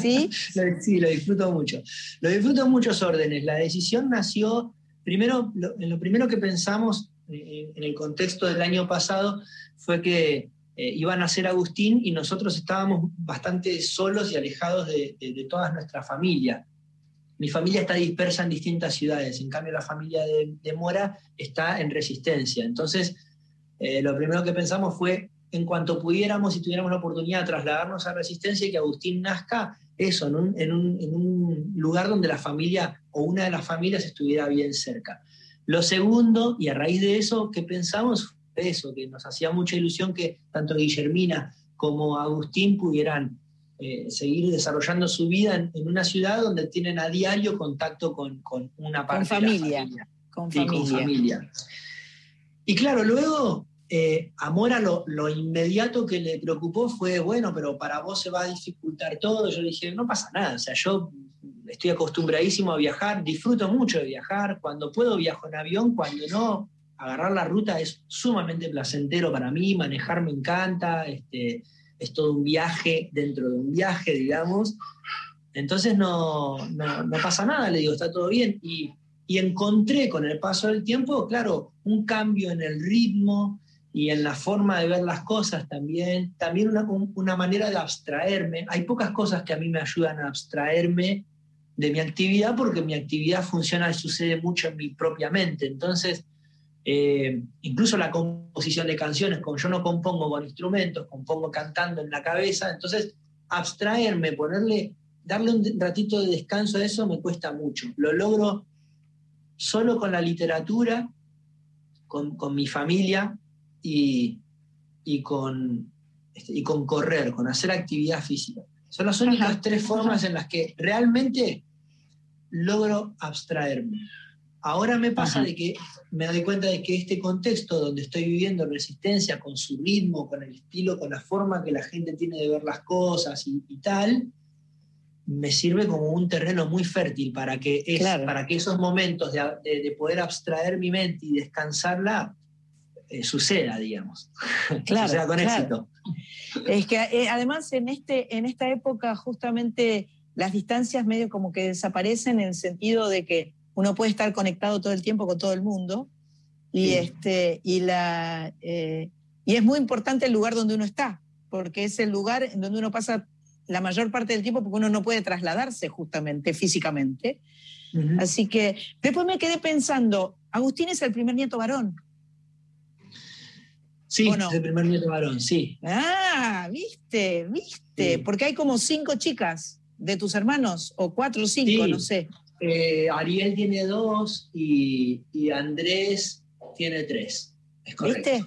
A: ¿Sí?
M: Lo- sí, lo disfruto mucho. Lo disfruto en muchos órdenes. La decisión nació, primero, lo, en lo primero que pensamos eh, en el contexto del año pasado fue que eh, iba a nacer Agustín y nosotros estábamos bastante solos y alejados de, de, de toda nuestra familia. Mi familia está dispersa en distintas ciudades, en cambio la familia de, Mora está en resistencia. Entonces, eh, lo primero que pensamos fue, en cuanto pudiéramos y tuviéramos la oportunidad de trasladarnos a Resistencia y que Agustín nazca, eso, en un, en un- lugar donde la familia o una de las familias estuviera bien cerca. Lo segundo, y a raíz de eso, que pensamos eso, que nos hacía mucha ilusión que tanto Guillermina como Agustín pudieran eh, seguir desarrollando su vida en, en una ciudad donde tienen a diario contacto con, con una parte
A: Con
M: de la
A: familia.
M: familia.
A: Con
M: Sí,
A: familia.
M: con familia. Y claro, luego eh, a Mora lo, lo inmediato que le preocupó fue, bueno, pero para vos se va a dificultar todo. Yo dije, no pasa nada, o sea, yo estoy acostumbradísimo a viajar, disfruto mucho de viajar, cuando puedo viajo en avión, cuando no, agarrar la ruta es sumamente placentero para mí, manejar me encanta, este, es todo un viaje dentro de un viaje, digamos. Entonces no, no, pasa nada, le digo, está todo bien. Y, y encontré con el paso del tiempo, claro, un cambio en el ritmo y en la forma de ver las cosas también, también una, un- una manera de abstraerme. Hay pocas cosas que a mí me ayudan a abstraerme de mi actividad porque mi actividad funciona y sucede mucho en mi propia mente. Entonces, eh, incluso la composición de canciones, como yo no compongo con instrumentos, compongo cantando en la cabeza, entonces abstraerme, ponerle, darle un ratito de descanso a eso me cuesta mucho. Lo logro solo con la literatura, con, con mi familia y, y con, este, y con correr, con hacer actividad física. Son las únicas tres formas en las que realmente logro abstraerme. Ahora me pasa de que me doy cuenta de que este contexto donde estoy viviendo resistencia con su ritmo, con el estilo, con la forma que la gente tiene de ver las cosas y, y tal, me sirve como un terreno muy fértil para que, es,
A: Claro.
M: para que esos momentos de, de- de poder abstraer mi mente y descansarla eh, suceda, digamos.
A: Claro,
M: suceda con
A: claro.
M: éxito.
A: Es que eh, además en, este, en esta época justamente las distancias medio como que desaparecen en el sentido de que uno puede estar conectado todo el tiempo con todo el mundo y,
M: Sí.
A: este, y, la, eh, y es muy importante el lugar donde uno está, porque es el lugar en donde uno pasa la mayor parte del tiempo porque uno no puede trasladarse justamente físicamente. Así que después me quedé pensando, Agustín es el primer nieto varón.
M: Sí, es el primer nieto varón, sí.
A: Ah, viste, viste, porque hay como cinco chicas de tus hermanos, o cuatro o cinco,
M: Sí.
A: no sé.
M: Eh, Ariel tiene dos y, y Andrés tiene tres. Es correcto.
A: ¿Viste?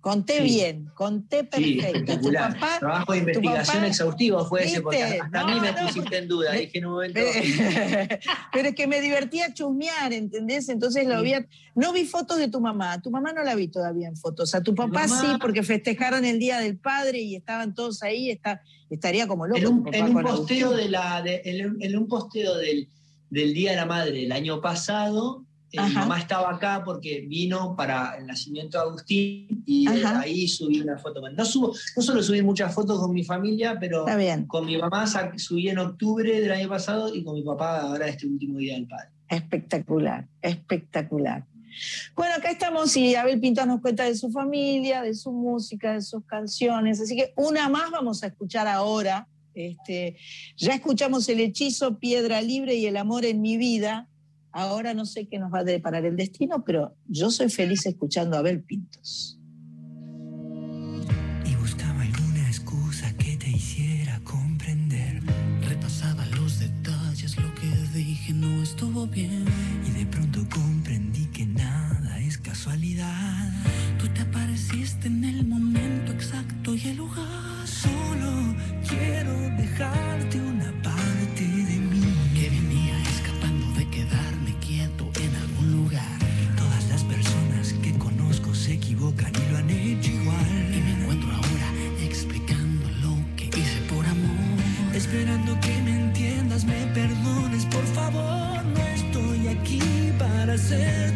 A: Conté
M: Sí.
A: bien, conté
M: Sí,
A: perfecto. Tu
M: espectacular.
A: papá,
M: Trabajo de investigación
A: papá-
M: exhaustivo fue ese, porque hasta a mí me
A: no,
M: pusiste en duda. Dije en un momento.
A: Pero es que me divertía chusmear, ¿entendés? Entonces lo vi. No vi fotos de tu mamá. Tu mamá no la vi todavía en fotos. A tu papá
M: mamá-
A: sí, porque festejaron el Día del Padre y estaban todos ahí. Está, estaría como loco.
M: en un, en posteo, de la, de- en, en un posteo del, del Día de la Madre el año pasado, eh, mi mamá estaba acá porque vino para el nacimiento de Agustín y
A: Ajá.
M: ahí subí una foto. No, subo, no solo subí muchas fotos con mi familia, pero
A: bien.
M: con mi mamá subí en octubre del año pasado y con mi papá ahora este último Día del Padre.
A: Espectacular, espectacular. Bueno, acá estamos y Abel Pintos nos cuenta de su familia, de su música, de sus canciones. Así que una más vamos a escuchar ahora. Este, ya escuchamos El hechizo, Piedra Libre y El amor en mi vida. Ahora no sé qué nos va a deparar el destino, pero yo soy feliz escuchando a Abel Pintos.
F: Para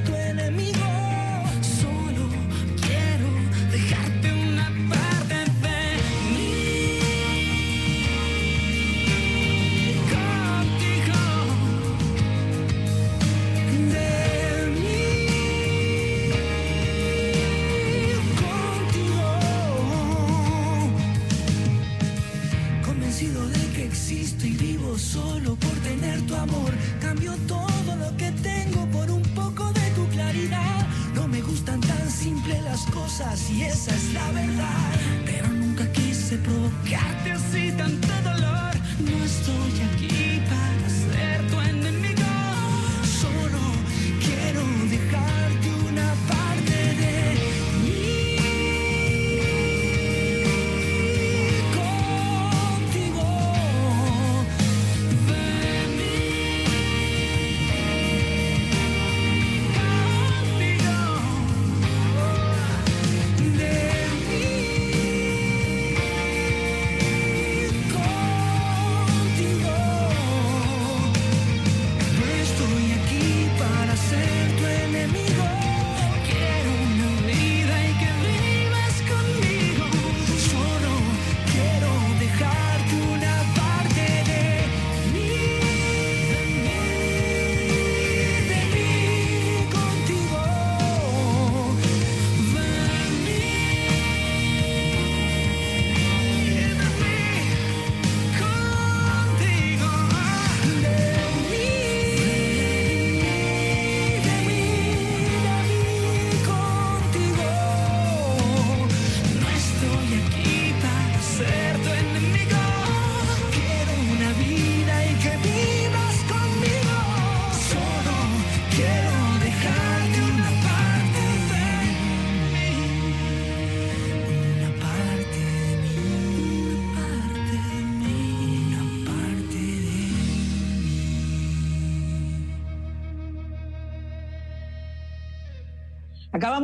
F: y esa es la verdad.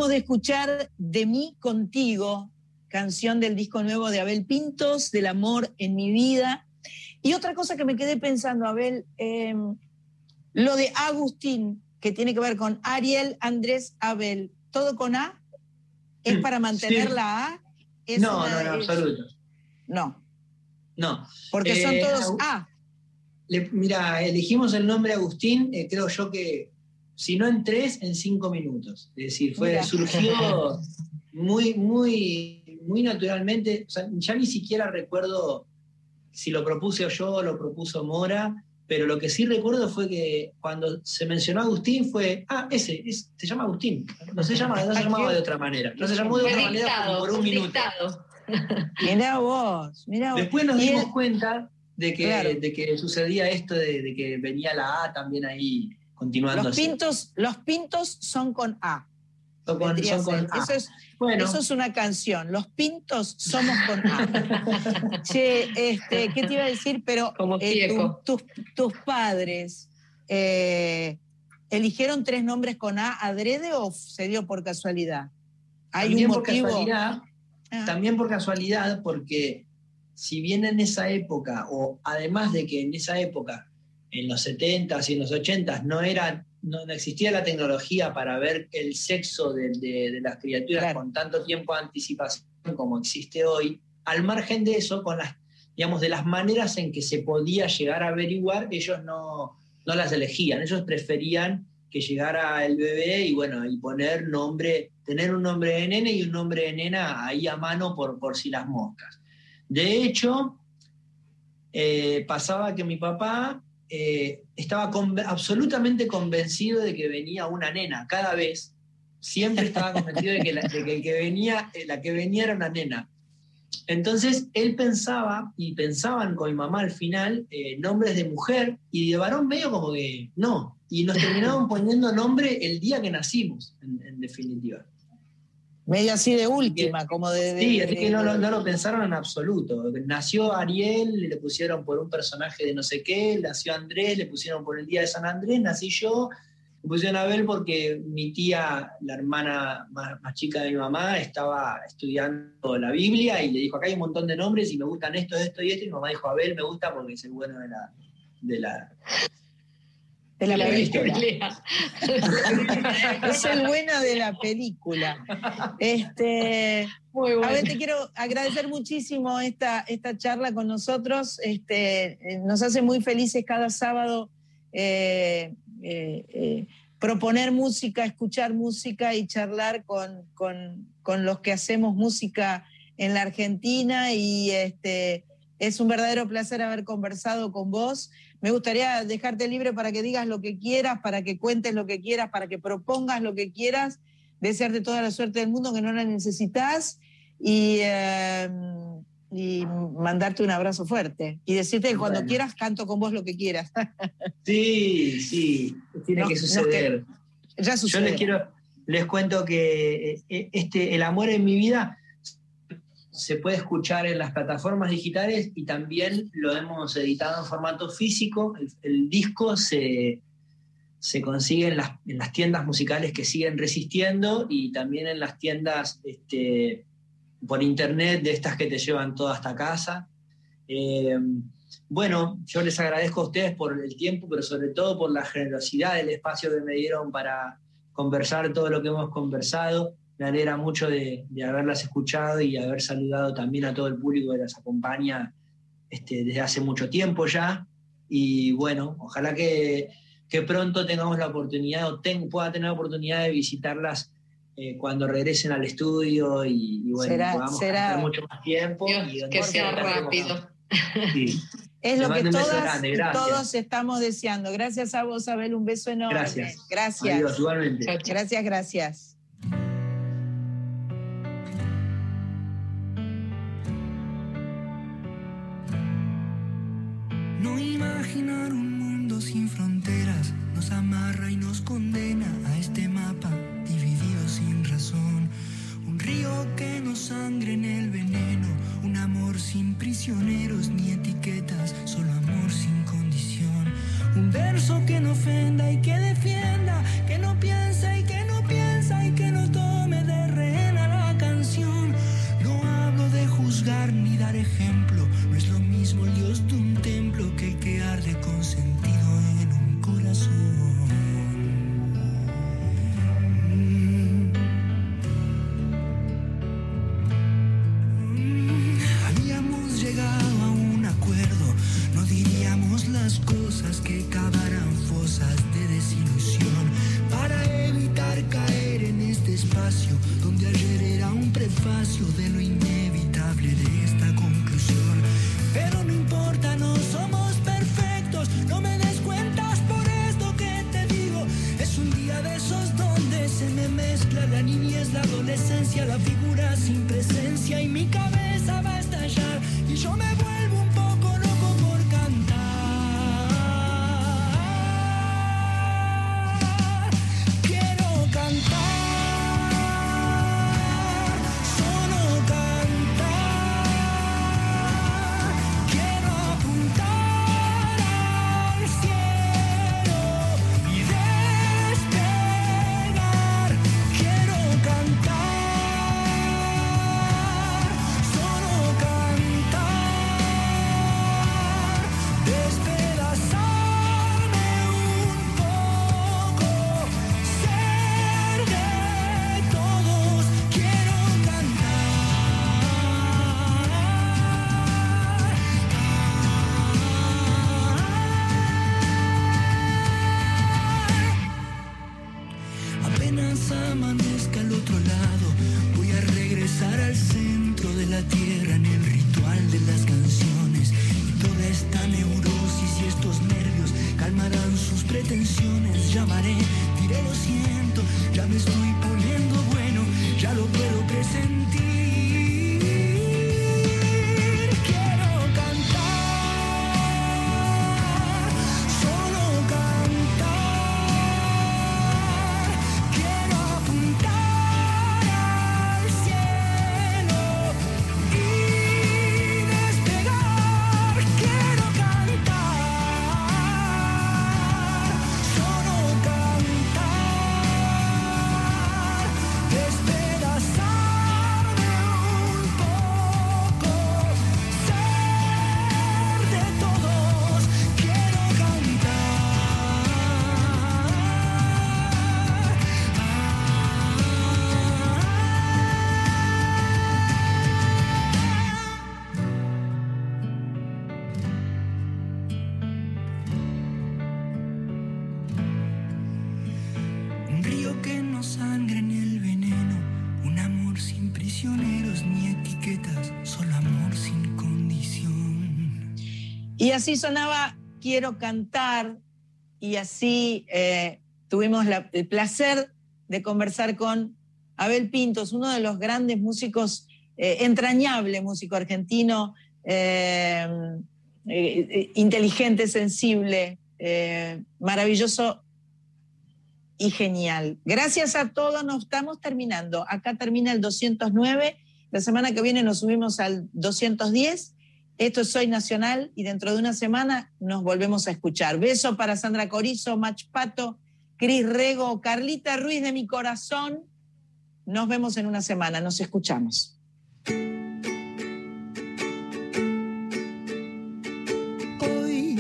A: Acabamos de escuchar De mí contigo, canción del disco nuevo de Abel Pintos, del amor en mi vida. Y otra cosa que me quedé pensando, Abel, eh, lo de Agustín, que tiene que ver con Ariel, Andrés, Abel, todo con A, ¿es para mantener
M: Sí.
A: la A? ¿Es
M: No, no, no,
A: es-
M: absoluto.
A: No,
M: No.
A: porque son
M: Eh,
A: todos A.
M: Le- mira, elegimos el nombre Agustín, eh, creo yo que, si no en tres, en cinco minutos. Es decir, fue,
A: Mira.
M: surgió muy, muy, muy naturalmente. O sea, ya ni siquiera recuerdo si lo propuse yo o lo propuso Mora, pero lo que sí recuerdo fue que cuando se mencionó Agustín fue, ah, ese, es- se llama Agustín. No se, llama, no se llamaba de otra manera. No se llamó de otra manera
J: dictado,
M: como por un minuto.
A: Mirá vos, mirá vos.
M: Después nos dimos cuenta de que,
A: Claro.
M: de que sucedía esto de, de que venía la A también ahí continuando.
A: los
M: así.
A: pintos, los pintos son con A.
M: Son con-
A: Vendría
M: son
A: a ser.
M: con A.
A: Eso, es,
M: Bueno.
A: eso es una canción. Los pintos somos con A. che, este, ¿qué te iba a decir? Pero
J: Como
A: eh, tu- tus, tus padres eh, eligieron tres nombres con A adrede o se dio por casualidad? Hay
M: también
A: un
M: por
A: motivo.
M: casualidad,
A: Ah.
M: también por casualidad, porque si bien en esa época, o además de que en esa época, en los 70s y en los 80s, no era, no, no existía la tecnología para ver el sexo de, de- de las criaturas
A: Claro.
M: con tanto tiempo de anticipación como existe hoy, al margen de eso, con las, digamos, de las maneras en que se podía llegar a averiguar, ellos no, no las elegían, ellos preferían que llegara el bebé y bueno, y poner nombre, tener un nombre de nene y un nombre de nena ahí a mano por, por si las moscas. De hecho, eh, pasaba que mi papá eh, estaba absolutamente convencido de que venía una nena cada vez. Siempre estaba convencido de que, la, de que el que venía, eh, la que venía era una nena. Entonces él pensaba, y pensaban con mi mamá al final, eh, nombres de mujer y de varón medio como que no. Y nos terminaban poniendo nombre el día que nacimos, en, en definitiva.
A: Medio así de última, como de. de-
M: Sí, así que no, lo- no lo pensaron en absoluto. Nació Ariel, le pusieron por un personaje de no sé qué, nació Andrés, le pusieron por el día de San Andrés, nací yo, me pusieron a Abel porque mi tía, la hermana más, más chica de mi mamá, estaba estudiando la Biblia y le dijo, acá hay un montón de nombres y me gustan esto, esto y esto, y mi mamá dijo, Abel me gusta porque es el bueno de la... De la
A: de la película. Es el bueno de la película. Este,
J: Muy bueno.
A: A ver, te quiero agradecer muchísimo esta, esta charla con nosotros. Este, eh, nos hace muy felices cada sábado eh, eh, eh, proponer música, escuchar música y charlar con, con- con los que hacemos música en la Argentina. Y este, es un verdadero placer haber conversado con vos. Me gustaría dejarte libre para que digas lo que quieras, para que cuentes lo que quieras, para que propongas lo que quieras. Desearte toda la suerte del mundo, que no la necesitas. Y, eh, y mandarte un abrazo fuerte. Y decirte que cuando
M: Bueno.
A: quieras canto con vos lo que quieras.
M: Sí, sí, tiene
A: No,
M: que
A: no,
M: suceder.
A: ya
M: Yo
A: sucede.
M: les quiero, les cuento que eh, este, el amor en mi vida se puede escuchar en las plataformas digitales y también lo hemos editado en formato físico. El, disco se, se consigue en las, en las tiendas musicales que siguen resistiendo y también en las tiendas este, por internet de estas que te llevan todo hasta casa. Eh, bueno, yo les agradezco a ustedes por el tiempo, pero sobre todo por la generosidad del espacio que me dieron para conversar todo lo que hemos conversado. Me alegra mucho de, de haberlas escuchado y haber saludado también a todo el público que las acompaña este, desde hace mucho tiempo ya. Y bueno, ojalá que, que pronto tengamos la oportunidad o ten- pueda tener la oportunidad de visitarlas eh, cuando regresen al estudio y, y bueno,
A: Será-
M: podamos
A: será-
M: mucho más tiempo.
J: Dios,
M: y donde
J: que sea rápido.
M: Sí.
A: Es
M: Te
A: lo que todas todos estamos deseando. Gracias a vos, Abel. Un beso enorme.
M: Gracias.
A: Gracias.
M: Adiós.
A: Gracias, gracias.
F: condena a este mapa dividido sin razón. Un río que nos sangre en el veneno, un amor sin prisioneros ni etiquetas, solo amor sin condición. Un verso que no ofenda y que defienda, que no piensa y que no piensa y que no tome de rehén la canción. No hablo de juzgar ni dar ejemplo, no es lo mismo el Dios de un templo que el que arde con sentido en un corazón. De lo inevitable de esta conclusión. Pero no importa, no somos perfectos, no me des cuentas por esto que te digo. Es un día de esos donde se me mezcla la niñez, la adolescencia, la figura sin presencia y mi cabeza va a estallar y yo me vuelvo un poco loco Y
A: así sonaba Quiero cantar y así eh, tuvimos el placer de conversar con Abel Pintos, uno de los grandes músicos, eh, entrañable músico argentino, eh, inteligente, sensible, maravilloso y genial. Gracias a todos, nos estamos terminando. Acá termina el 209, la semana que viene nos subimos al 210. Esto es Soy Nacional y dentro de una semana nos volvemos a escuchar. Beso para Sandra Corizo, Mach Pato, Cris Rego, Carlita Ruiz de mi corazón. Nos vemos en una semana, nos escuchamos.
F: Hoy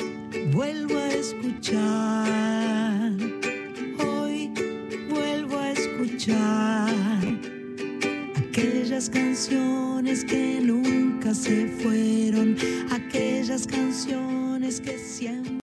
F: vuelvo a escuchar, hoy vuelvo a escuchar aquellas canciones que se fueron, aquellas canciones que siempre...